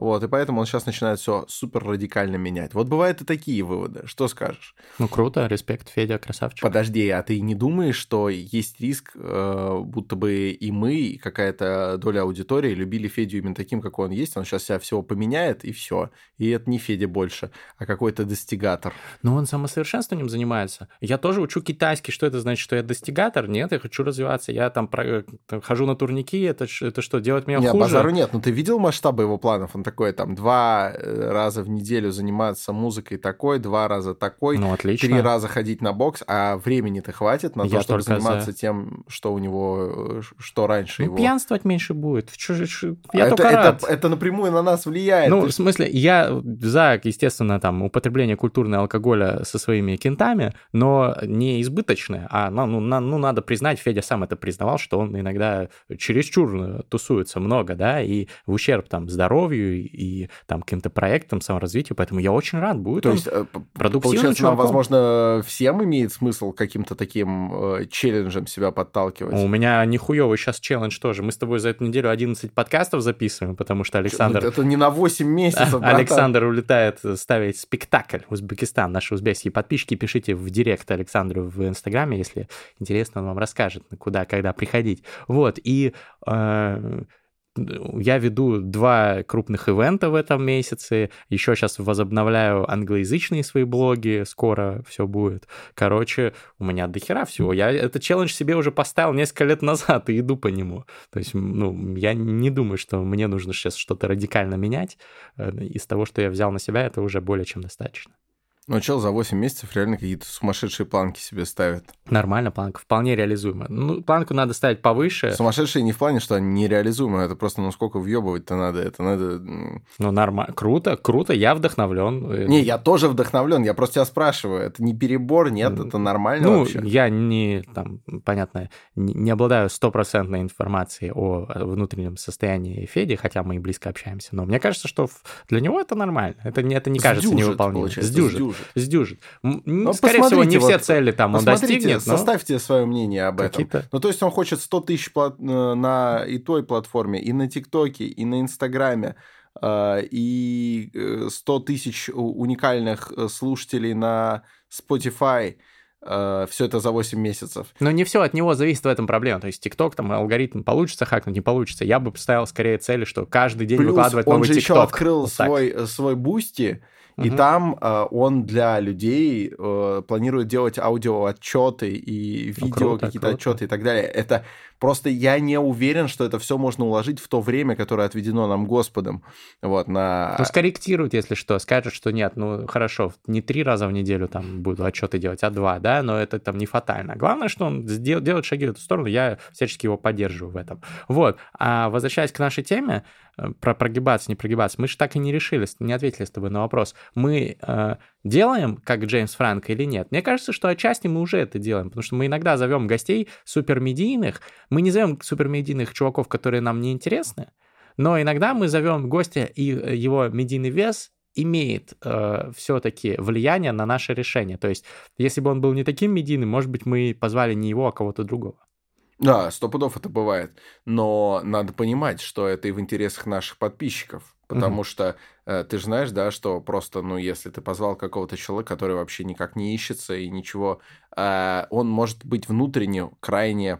Вот, и поэтому он сейчас начинает все супер радикально менять. Вот бывают и такие выводы. Что скажешь? Ну, круто, респект, Федя, красавчик. Подожди, а ты не думаешь, что есть риск, э, будто бы и мы, и какая-то доля аудитории любили Федю именно таким, какой он есть, он сейчас себя всего поменяет, и все. И это не Федя больше, а какой-то достигатор. Ну, он самосовершенствованием занимается. Я тоже учу китайский. Что это значит, что я достигатор? Нет, я хочу развиваться. Я там, про- там хожу на турники. Это, это что, делать меня Нет, хуже? базару нет. Ну, ты видел масштабы его планов? Он такой, там, два э, раза в неделю заниматься музыкой такой, два раза такой, Ну, отлично. три раза ходить на бокс, а времени-то хватит на Я то, чтобы заниматься за. тем, что у него, что раньше Ну, его. пьянствовать меньше будет. Я А это, только это, рад. это напрямую на нас влияет. Ну, в смысле, я за, естественно, там, употребление культурного алкоголя со своими кентами, но не избыточное, а ну, ну, ну, надо признать, Федя сам это признавал, что он иногда чересчур э, тусуется много, да, и в ущерб там здоровью и там каким-то проектам, саморазвитию, поэтому я очень рад, будет То есть, э, получается, нам, возможно, всем имеет смысл каким-то таким э, челленджем себя подталкивать. У меня нихуевый сейчас челлендж тоже. Мы с тобой за эту неделю 11 подкастов записываем, потому что Александр... Это не на 8 месяцев, братан. Александр улетает ставить спектакль Узбекистан. Наши узбекские подписчики, пишите в директ Александру в Инстаграме, если интересно, он вам расскажет, куда, когда приходить. Вот, и э, я веду два крупных ивента в этом месяце. Еще сейчас возобновляю англоязычные свои блоги. Скоро все будет. Короче, у меня дохера всего. Я этот челлендж себе уже поставил несколько лет назад и иду по нему. То есть, ну, я не думаю, что мне нужно сейчас что-то радикально менять. Э, Из того, что я взял на себя, это уже более чем достаточно. Ну, чел за 8 месяцев реально какие-то сумасшедшие планки себе ставит. Нормально, планка вполне реализуема. Ну, планку надо ставить повыше. Сумасшедшие не в плане, что они нереализуемы, это просто, ну, сколько въебывать-то надо, это надо... Ну, нормально. Круто, круто, я вдохновлен. Э, Не, я тоже вдохновлен, я просто тебя спрашиваю, это не перебор, нет, это нормально Ну, вообще? я не, там, понятно, не, обладаю стопроцентной информацией о внутреннем состоянии Феди, хотя мы и близко общаемся, но мне кажется, что для него это нормально. Это, не, это не кажется невыполнимым. Сдюжит. Сдюжит. Ну, Скорее всего, не посмотрите, все вот, цели там он достигнет, но составьте свое мнение об этом. Ну, то есть он хочет 100 тысяч э, на и той платформе, и на ТикТоке, и на Инстаграме, э, и э, 100 тысяч у- уникальных э, слушателей на Spotify. Все это за 8 месяцев. Но не все от него зависит в этом проблема. То есть ТикТок, там алгоритм получится хакнуть, не получится. Я бы поставил скорее цели, что каждый день Плюс выкладывать он новый же еще открыл Вот так. свой, э, свой Boosty, и Мгм. там э, он для людей э, планирует делать аудиоотчеты и Ну, видео круто, какие-то круто. отчеты и так далее. Это просто я не уверен, что это все можно уложить в то время, которое отведено нам Господом. Вот, на... Ну, скорректируют, если что, скажут, что нет, ну, хорошо, не три раза в неделю там буду отчеты делать, а два, да, но это там не фатально. Главное, что он сдел- делает шаги в эту сторону, я всячески его поддерживаю в этом. Вот, а возвращаясь к нашей теме, э, про прогибаться, не прогибаться, мы же так и не решили, не ответили с тобой на вопрос. Мы э, делаем, как Джеймс Франко, или нет? Мне кажется, что отчасти мы уже это делаем, потому что мы иногда зовем гостей супермедийных, мы не зовем супермедийных чуваков, которые нам не интересны, но иногда мы зовем гостя, и э, его медийный вес имеет э, все-таки влияние на наше решение. То есть, если бы он был не таким медийным, может быть, мы позвали не его, а кого-то другого. Да, сто пудов это бывает. Но надо понимать, что это и в интересах наших подписчиков. Потому что э, ты же знаешь, да, что просто, ну, если ты позвал какого-то человека, который вообще никак не ищется и ничего, э, он может быть внутренне крайне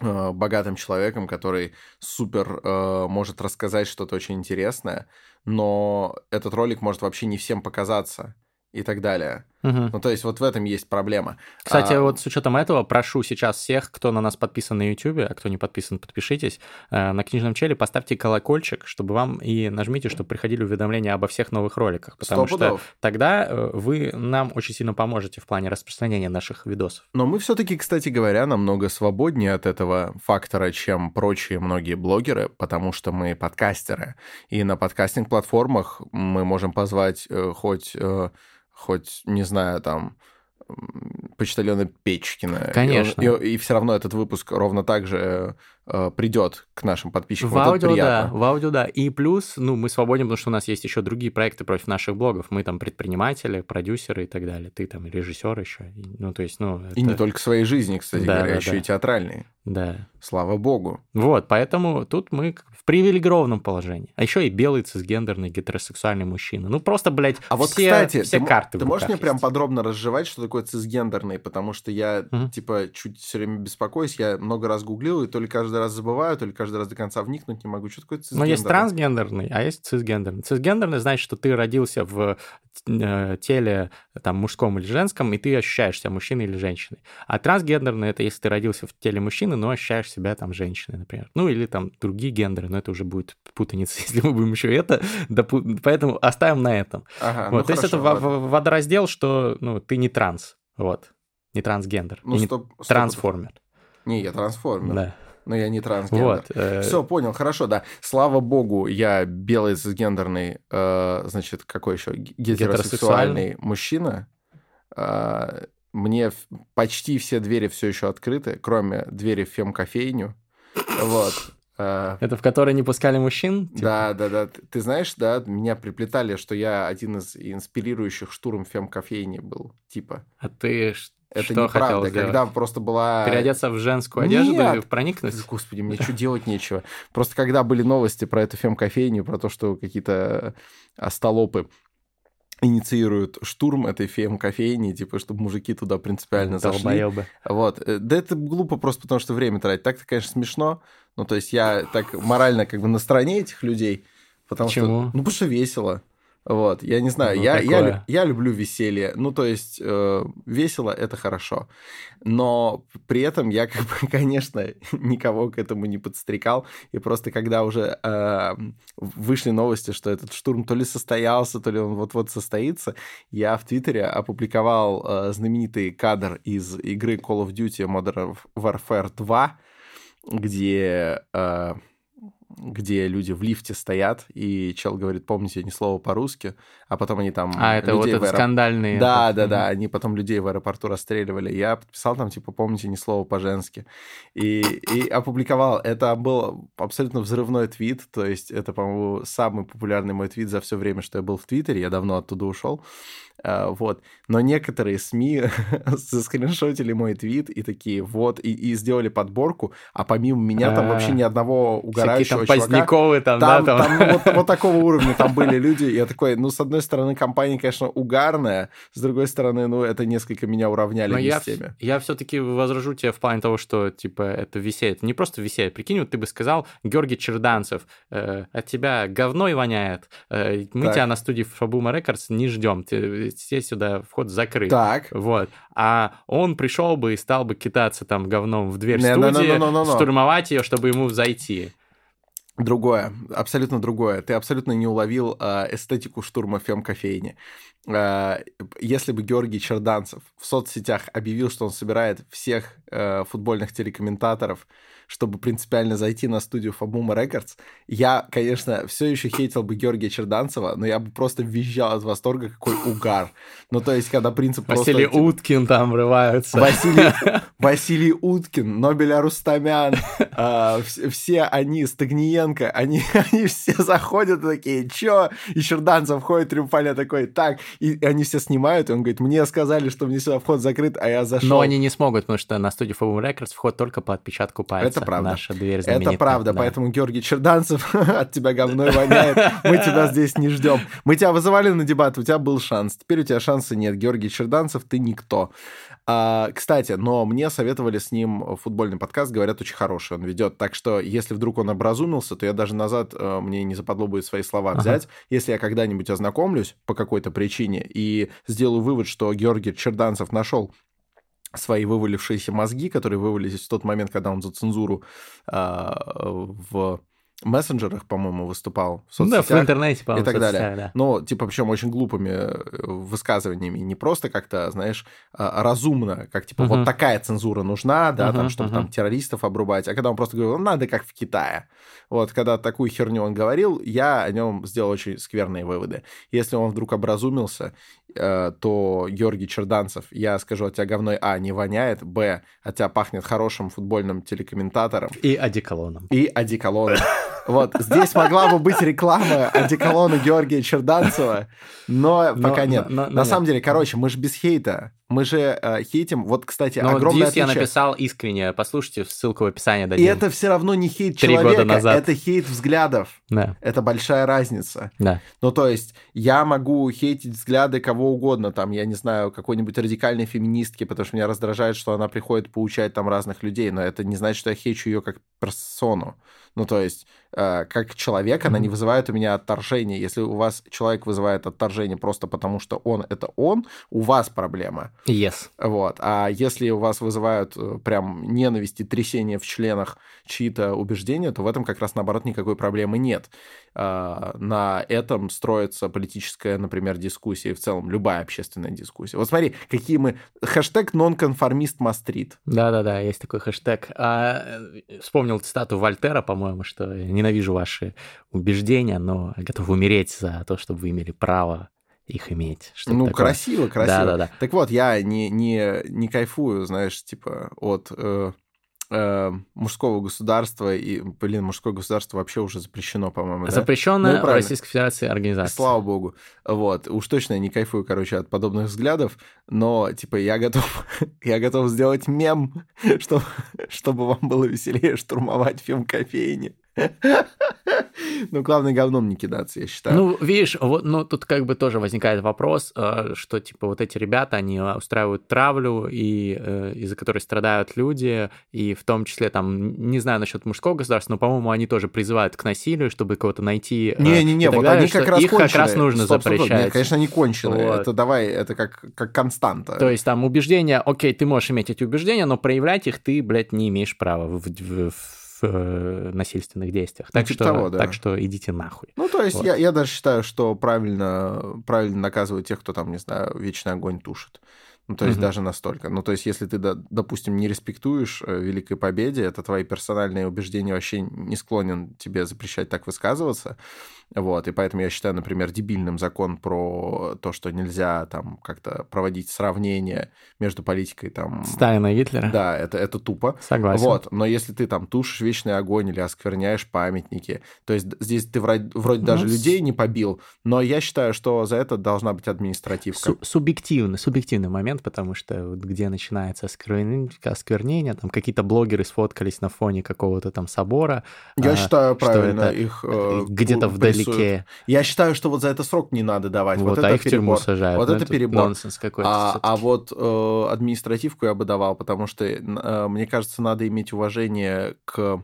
э, богатым человеком, который супер э, может рассказать что-то очень интересное, но этот ролик может вообще не всем показаться и так далее. Угу. Ну, то есть вот в этом есть проблема. Кстати, а... вот с учетом этого прошу сейчас всех, кто на нас подписан на YouTube, а кто не подписан, подпишитесь, э, на книжном челе поставьте колокольчик, чтобы вам и нажмите, чтобы приходили уведомления обо всех новых роликах, потому что тогда э, вы нам очень сильно поможете в плане распространения наших видосов. Но мы все-таки, кстати говоря, намного свободнее от этого фактора, чем прочие многие блогеры, потому что мы подкастеры, и на подкастинг-платформах мы можем позвать э, хоть хоть, не знаю, там, почтальона Печкина. Конечно. И, и, и все равно этот выпуск ровно так же э, придет к нашим подписчикам. В аудио, да, в аудио, да. И плюс, ну, мы свободны, потому что у нас есть еще другие проекты против наших блогов. Мы там предприниматели, продюсеры и так далее. Ты там режиссер еще. Ну, то есть, ну... Это... И не только своей жизни, кстати да, говоря, да, еще да. и театральные. Да. Слава богу. Вот, поэтому тут мы в привилегированном положении. А еще и белый цисгендерный гетеросексуальный мужчина. Ну, просто, блядь, а вот, все, кстати, все ты, карты Ты можешь мне есть. прям подробно разжевать, что такое цисгендерный? Потому что я, угу. типа, чуть все время беспокоюсь. Я много раз гуглил, и то ли каждый раз забываю, то ли каждый раз до конца вникнуть не могу. Что такое цисгендерный? Ну, есть трансгендерный, а есть цисгендерный. Цисгендерный значит, что ты родился в э, теле там мужском или женском, и ты ощущаешь себя мужчиной или женщиной. А трансгендерный — это если ты родился в теле мужчины, но ощущаешь себя там женщиной, например. Ну, или там другие гендеры, но это уже будет путаница, (laughs) если мы будем еще это, допу... поэтому оставим на этом. Ага, вот, ну то хорошо, есть это ладно. водораздел, что ну, ты не транс, вот, не трансгендер, ну, стоп, не трансформер. Не, я трансформер. Да но я не трансгендер. Вот, э... Все, понял, хорошо, да. Слава богу, я белый цисгендерный, э, значит, какой еще гетеросексуальный мужчина. Э, мне почти все двери все еще открыты, кроме двери в фем-кофейню. Вот. Э, Это в которой не пускали мужчин? Типа? Да, да, да. Ты знаешь, да, меня приплетали, что я один из инспирирующих штурм фем-кофейни был, типа. А ты это что неправда. Когда просто была... Переодеться в женскую одежду Нет. и проникнуть? Господи, мне что делать нечего. Просто когда были новости про эту фем-кофейню, про то, что какие-то остолопы инициируют штурм этой фем-кофейни, типа, чтобы мужики туда принципиально зашли. Вот. Э, да это глупо просто потому, что время тратить. Так-то, конечно, смешно. Ну, то есть я так морально как бы на стороне этих людей. Потому Почему? что... Ну, потому что весело. Вот, я не знаю, ну, я, я, я люблю веселье. Ну, то есть, э, весело это хорошо. Но при этом я, как бы, (laughs) конечно, никого к этому не подстрекал. И просто когда уже э, вышли новости, что этот штурм то ли состоялся, то ли он вот-вот состоится, я в Твиттере опубликовал э, знаменитый кадр из игры Call of Duty Modern Warfare 2, где. Э, где люди в лифте стоят, и чел говорит, помните ни слова по-русски, а потом они там... А, это вот этот аэроп... скандальный... Да, этот... да, да, они потом людей в аэропорту расстреливали. Я подписал там, типа, помните ни слова по-женски. И, и опубликовал. Это был абсолютно взрывной твит, то есть это, по-моему, самый популярный мой твит за все время, что я был в Твиттере, я давно оттуда ушел. А, вот. Но некоторые СМИ (laughs) заскриншотили мой твит и такие, вот, и, и сделали подборку, а помимо меня там вообще ни одного угорающего там Поздняковы там, да? Там, там вот, (laughs) такого уровня там были люди. Я такой, ну, с одной стороны, компания, конечно, угарная, с другой стороны, ну, это несколько меня уравняли Но я. Я все-таки возражу тебе в плане того, что, типа, это висеет. Не просто висеет. Прикинь, вот ты бы сказал, Георгий Черданцев, э, от тебя говно и воняет. Э, мы так. тебя на студии Фабума Рекордс не ждем. Ты, все сюда вход закрыт. Так. Вот. А он пришел бы и стал бы китаться там говном в дверь не, студии, no, no, no, штурмовать ее, чтобы ему зайти. Другое, абсолютно другое. Ты абсолютно не уловил э, эстетику штурма фем-кофейни. Э, если бы Георгий Черданцев в соцсетях объявил, что он собирает всех э, футбольных телекомментаторов чтобы принципиально зайти на студию Фабума Рекордс, я, конечно, все еще хейтил бы Георгия Черданцева, но я бы просто визжал от восторга, какой угар. Ну, то есть, когда принцип Василий просто... Уткин там врываются. Василий, (laughs) Василий Уткин, Нобель Арустамян, э, все, все они, Стагниенко, они, (laughs) они все заходят такие, чё? И Черданцев входит триумфально такой, так, и они все снимают, и он говорит, мне сказали, что мне сюда вход закрыт, а я зашел. Но они не смогут, потому что на студию Фабум Рекордс вход только по отпечатку пальца Это правда. Наша дверь Это правда, да. поэтому Георгий Черданцев (laughs) от тебя говной воняет. Мы тебя здесь не ждем. Мы тебя вызывали на дебат, у тебя был шанс. Теперь у тебя шанса нет. Георгий Черданцев, ты никто. А, кстати, но мне советовали с ним футбольный подкаст, говорят, очень хороший он ведет. Так что, если вдруг он образумился, то я даже назад э, мне не западло будет свои слова взять. Ага. Если я когда-нибудь ознакомлюсь по какой-то причине и сделаю вывод, что Георгий Черданцев нашел свои вывалившиеся мозги, которые вывалились в тот момент, когда он за цензуру э, в мессенджерах, по-моему, выступал. В соцсетях да, в интернете, по-моему, и так далее. Да. Но, типа, причем очень глупыми э, высказываниями. Не просто как-то, знаешь, а, разумно, как, типа, uh-huh. вот такая цензура нужна, да, uh-huh, там, чтобы uh-huh. там террористов обрубать. А когда он просто говорил, ну, надо как в Китае. Вот, когда такую херню он говорил, я о нем сделал очень скверные выводы. Если он вдруг образумился, э, то Георгий Черданцев, я скажу, от тебя говной А не воняет, Б, от тебя пахнет хорошим футбольным телекомментатором. И одеколоном. И одеколоном. Вот, здесь могла бы быть реклама одеколона Георгия Черданцева, но, но пока нет. Но, но, На нет. самом деле, короче, мы же без хейта. Мы же э, хейтим. Вот, кстати, но огромное отличие... я написал искренне. Послушайте, ссылку в описании дадим. И это все равно не хейт Три человека, года назад. это хейт взглядов. Да. Это большая разница. Да. Ну, то есть, я могу хейтить взгляды кого угодно, там, я не знаю, какой-нибудь радикальной феминистки, потому что меня раздражает, что она приходит поучать там разных людей, но это не значит, что я хейчу ее как персону. Ну, то есть, э, как человек, mm-hmm. она не вызывает у меня отторжения. Если у вас человек вызывает отторжение просто потому, что он — это он, у вас проблема. Yes. Вот. А если у вас вызывают э, прям ненависть и трясение в членах чьи-то убеждения, то в этом как раз, наоборот, никакой проблемы нет. Э, на этом строится политическая, например, дискуссия и в целом любая общественная дискуссия. Вот смотри, какие мы... Хэштег нонконформист мастрит. Да-да-да, есть такой хэштег. А, э, вспомнил цитату Вольтера, по-моему, что ненавижу ваши убеждения, но готов умереть за то, чтобы вы имели право их иметь. Ну, такое. красиво, красиво. Да, да, да. Так вот, я не, не, не кайфую, знаешь, типа, от э, э, мужского государства, и, блин, мужское государство вообще уже запрещено, по-моему, Запрещенная да? ну, в Российской Федерации организация. Слава богу. Вот. Уж точно я не кайфую, короче, от подобных взглядов, но, типа, я готов, (laughs) я готов сделать мем, (laughs) чтобы, чтобы вам было веселее штурмовать фильм кофейни. (laughs) Ну, главное, говном не кидаться, я считаю. Ну, видишь, вот, ну, тут как бы тоже возникает вопрос, э, что, типа, вот эти ребята, они устраивают травлю, и э, из-за которой страдают люди, и в том числе, там, не знаю насчет мужского государства, но, по-моему, они тоже призывают к насилию, чтобы кого-то найти. Э, Не-не-не, вот далее, они как раз Их кончены. как раз нужно стоп, запрещать. Стоп, Нет, конечно, они конченые. Вот. Это давай, это как, как константа. То есть там убеждения, окей, ты можешь иметь эти убеждения, но проявлять их ты, блядь, не имеешь права в, в, в в э, насильственных действиях. Так, ну, типа что, того, да. так что идите нахуй. Ну, то есть вот. я, я даже считаю, что правильно, правильно наказывать тех, кто там, не знаю, вечный огонь тушит. Ну, то есть угу. даже настолько. Ну, то есть если ты, допустим, не респектуешь э, Великой Победе, это твои персональные убеждения вообще не склонен тебе запрещать так высказываться, вот, и поэтому я считаю, например, дебильным закон про то, что нельзя там как-то проводить сравнение между политикой там... Сталина и Гитлера? Да, это, это тупо. Согласен. Вот, но если ты там тушишь вечный огонь или оскверняешь памятники, то есть здесь ты вроде, вроде ну, даже с... людей не побил, но я считаю, что за это должна быть административка. Су- субъективный, субъективный момент, потому что вот где начинается осквернение, осквернение, там какие-то блогеры сфоткались на фоне какого-то там собора. Я а, считаю правильно это их... Э, где-то вдали рисуют. Я считаю, что вот за это срок не надо давать. Вот, вот а это их в тюрьму сажают. Вот ну, это перебор. Нонсенс какой-то. А, а вот э, административку я бы давал, потому что, э, мне кажется, надо иметь уважение к...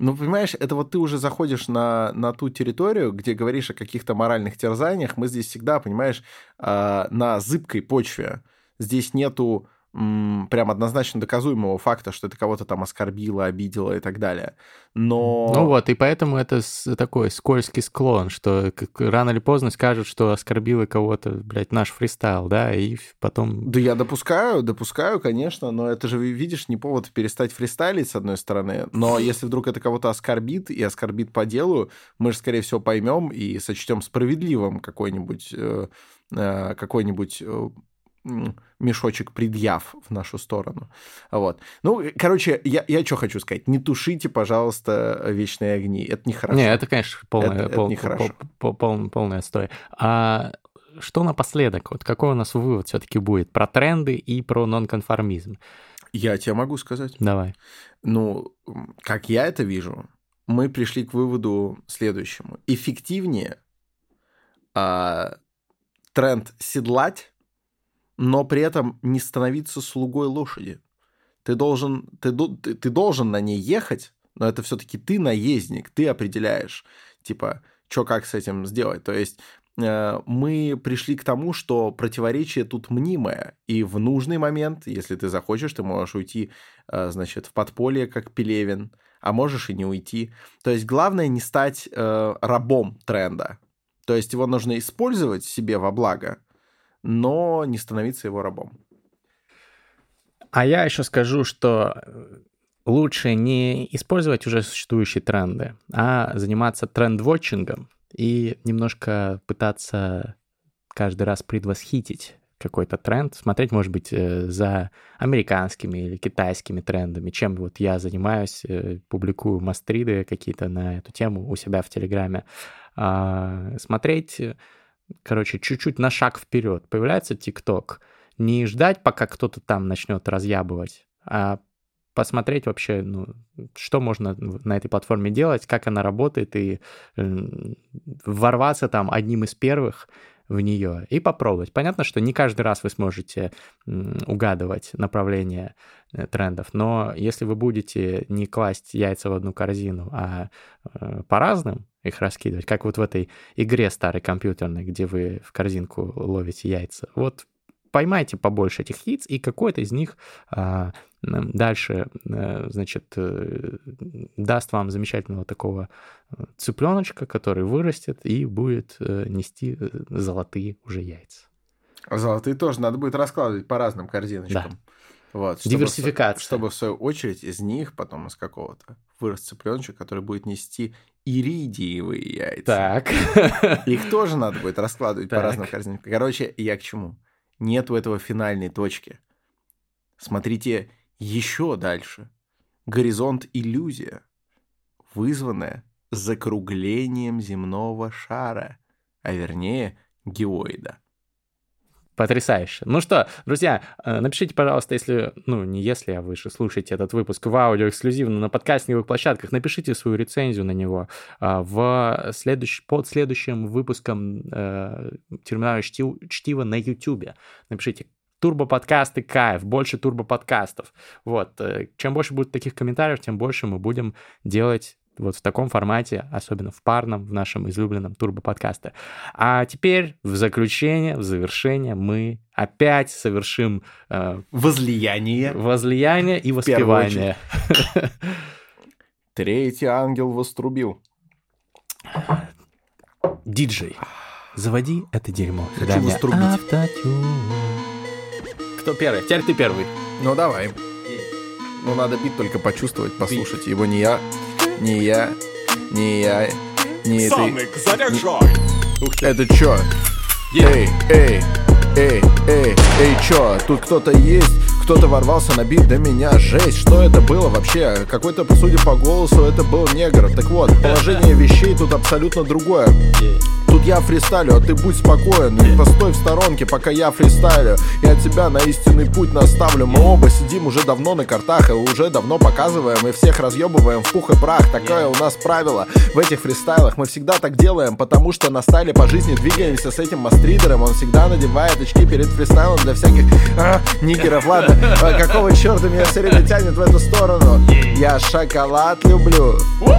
Ну, понимаешь, это вот ты уже заходишь на, на ту территорию, где говоришь о каких-то моральных терзаниях. Мы здесь всегда, понимаешь, э, на зыбкой почве. Здесь нету прям однозначно доказуемого факта, что это кого-то там оскорбило, обидело и так далее. Но... Ну вот, и поэтому это такой скользкий склон, что рано или поздно скажут, что оскорбило кого-то, блядь, наш фристайл, да, и потом... Да я допускаю, допускаю, конечно, но это же, видишь, не повод перестать фристайлить, с одной стороны, но если вдруг это кого-то оскорбит, и оскорбит по делу, мы же, скорее всего, поймем и сочтем справедливым какой-нибудь э, э, какой-нибудь э, мешочек предъяв в нашу сторону. Вот. Ну, короче, я, я что хочу сказать. Не тушите, пожалуйста, вечные огни. Это нехорошо. Не, это, конечно, полная, это, пол, это пол, пол, пол, полная отстой. А что напоследок? Вот какой у нас вывод все-таки будет про тренды и про нонконформизм? Я тебе могу сказать. Давай. Ну, как я это вижу, мы пришли к выводу следующему. Эффективнее а, тренд седлать, но при этом не становиться слугой лошади. Ты должен, ты, ты, должен на ней ехать, но это все-таки ты наездник, ты определяешь, типа, что как с этим сделать. То есть э, мы пришли к тому, что противоречие тут мнимое, и в нужный момент, если ты захочешь, ты можешь уйти, э, значит, в подполье, как Пелевин, а можешь и не уйти. То есть главное не стать э, рабом тренда. То есть его нужно использовать себе во благо, но не становиться его рабом. А я еще скажу, что лучше не использовать уже существующие тренды, а заниматься тренд-вотчингом и немножко пытаться каждый раз предвосхитить какой-то тренд, смотреть, может быть, э, за американскими или китайскими трендами, чем вот я занимаюсь, э, публикую мастриды какие-то на эту тему у себя в Телеграме, а, смотреть, короче, чуть-чуть на шаг вперед. Появляется ТикТок, не ждать, пока кто-то там начнет разъябывать, а посмотреть вообще, ну, что можно на этой платформе делать, как она работает, и ворваться там одним из первых в нее и попробовать. Понятно, что не каждый раз вы сможете угадывать направление э, трендов, но если вы будете не класть яйца в одну корзину, а э, по разным их раскидывать, как вот в этой игре старой компьютерной, где вы в корзинку ловите яйца, вот поймайте побольше этих яиц, и какой-то из них а, дальше, э, значит, э, даст вам замечательного такого э, цыпленочка, который вырастет и будет нести золотые уже яйца. А золотые тоже надо будет раскладывать по разным корзиночкам. Да. Вот, чтобы Диверсификация. В, чтобы в свою очередь из них потом из какого-то вырос цыпленочек, который будет нести иридиевые яйца. Так. Их тоже надо будет раскладывать так. по разным корзинкам. Короче, я к чему? Нету этого финальной точки. Смотрите еще дальше. Горизонт иллюзия, вызванная закруглением земного шара, а вернее геоида. Потрясающе. Ну что, друзья, э, напишите, пожалуйста, если, ну, не если, а вы же слушаете этот выпуск в аудио эксклюзивно на подкастинговых площадках, напишите свою рецензию на него а, в следующ... под следующим выпуском э, терминала чтива на YouTube. Напишите, турбо-подкасты кайф, больше турбо-подкастов. Вот, э, чем больше будет таких комментариев, тем больше мы будем делать вот в таком формате, особенно в парном, в нашем излюбленном турбо-подкасте. А теперь в заключение, в завершение мы опять совершим... Э, возлияние. Возлияние и воспевание. (laughs) Третий ангел вострубил. Диджей, заводи это дерьмо. Хочу вострубить. Кто первый? Теперь ты первый. Ну, давай. Ну, надо бит только почувствовать, послушать. Его не я не я, не я, не Санык, ты. заряжай! Не... Это чё? Эй, эй, эй, эй, эй, чё? Тут кто-то есть? Кто-то ворвался на бит до меня, жесть, что это было вообще? Какой-то, судя по голосу, это был негр. Так вот, положение вещей тут абсолютно другое. Я фристайлю, а ты будь спокоен И постой в сторонке, пока я фристайлю. Я тебя на истинный путь наставлю. Мы оба сидим уже давно на картах И уже давно показываем и всех разъебываем в пух и прах. Такое у нас правило. В этих фристайлах Мы всегда так делаем, потому что на стайле по жизни двигаемся с этим мастридером. Он всегда надевает очки перед фристайлом для всяких а, нигеров Ладно, а какого черта меня все время тянет в эту сторону? Я шоколад люблю,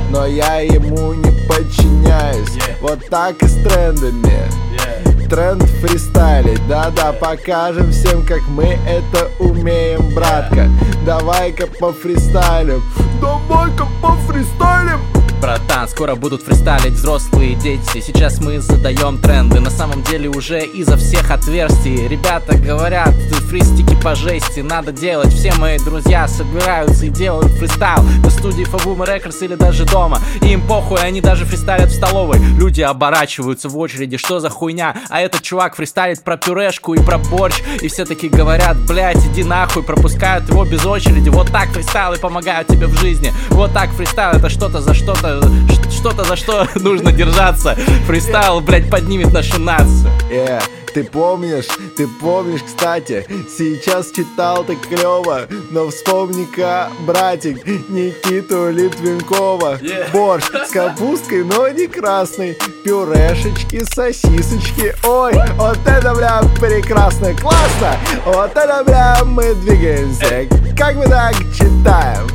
но я ему не подчиняюсь. Вот так и трендами. Тренд фристайлить, да-да, покажем всем, как мы это умеем, братка. Давай-ка по фристайлю, давай-ка по фристайлим Братан, скоро будут фристайлить взрослые дети. Сейчас мы задаем тренды На самом деле уже изо всех отверстий. Ребята говорят, фристики по жести Надо делать, все мои друзья собираются и делают фристайл. На студии Фабума Records или даже дома. Им похуй, они даже фристайлят в столовой. Люди оборачиваются в очереди, что за хуйня? А этот чувак фристайлит про пюрешку и про борщ. И все таки говорят, блять, иди нахуй Пропускают его без очереди. Вот так фристайлы помогают тебе в жизни. Вот так фристайл это что-то за что-то что-то, за что (laughs) нужно держаться. Фристайл, блядь, поднимет нашу нацию. Yeah. Ты помнишь, ты помнишь, кстати, сейчас читал так клево, но вспомни-ка, братик, Никиту Литвинкова. Yeah. Борщ с капусткой, но не красный, пюрешечки, сосисочки. Ой, вот это бля прекрасно, классно! Вот это бля мы двигаемся. Как мы так читаем?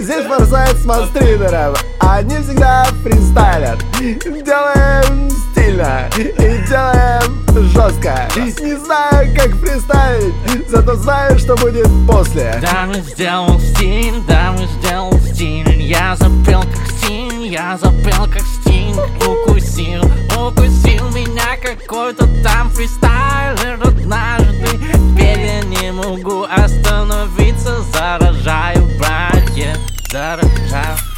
Здесь форсайт с мастридером, они всегда фристайлят. Делаем стильно и делаем жестко. Не знаю, как фристайлить, зато знаю, что будет после. Да, мы сделал стиль, да, мы сделал стиль. Я запел как стиль, я запел как стиль. Укусил, укусил меня какой-то там фристайлер однажды Теперь я не могу остановиться. Заражаю братьев, заражаю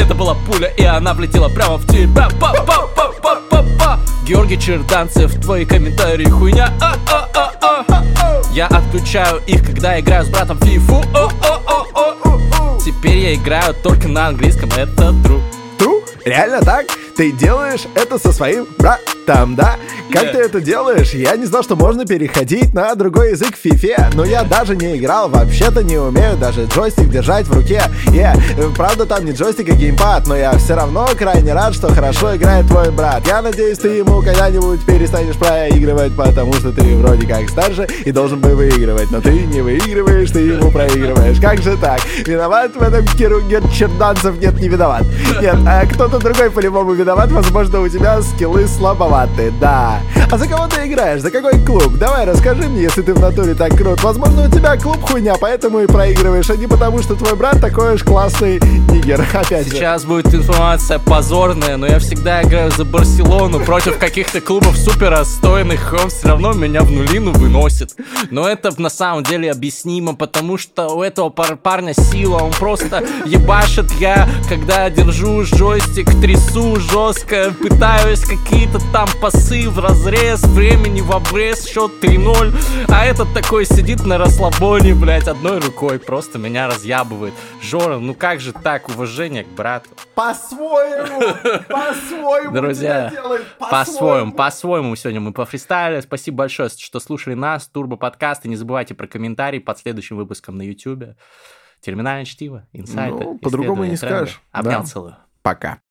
это была пуля, и она влетела прямо в тебя. Па па па па па па Георгий Черданцев, твои комментарии хуйня. А -а -а -а. Я отключаю их, когда играю с братом в фифу О -о -о -о. Теперь я играю только на английском, это true Тру? Реально так? Ты делаешь это со своим братом, да? Как Нет. ты это делаешь? Я не знал, что можно переходить на другой язык в фифе, но я даже не играл, вообще-то не умею даже джойстик держать в руке. Я, правда, там не джойстик, а геймпад, но я все равно крайне рад, что хорошо играет твой брат. Я надеюсь, ты ему когда-нибудь перестанешь проигрывать, потому что ты вроде как старше и должен бы выигрывать, но ты не выигрываешь, ты ему проигрываешь. Как же так? Виноват в этом Киру Черданцев? Нет, не виноват. Нет, кто-то другой по-любому виноват, возможно, у тебя скиллы слабоваты, да. А за кого ты играешь? За какой клуб? Давай расскажи мне, если ты в натуре так крут. Возможно, у тебя клуб хуйня, поэтому и проигрываешь, а не потому, что твой брат такой уж классный нигер. (laughs) Опять же. Сейчас будет информация позорная, но я всегда играю за Барселону против каких-то клубов супер отстойных, он все равно меня в нулину выносит. Но это на самом деле объяснимо, потому что у этого пар- парня сила, он просто ебашит. Я, когда держу джойстик, трясу жестко, пытаюсь какие-то там пасы в разрез, времени в обрез, счет 3-0, а этот такой сидит на расслабоне, блядь, одной рукой, просто меня разъябывает. Жора, ну как же так, уважение к брату. По-своему, (laughs) по-своему Друзья, По-своему, по-своему сегодня мы пофристайлили. Спасибо большое, что слушали нас, Турбо подкаст. И не забывайте про комментарии под следующим выпуском на YouTube. Терминальное чтиво, инсайты. Ну, по-другому не тренды. скажешь. Обнял, Да. целую. Пока.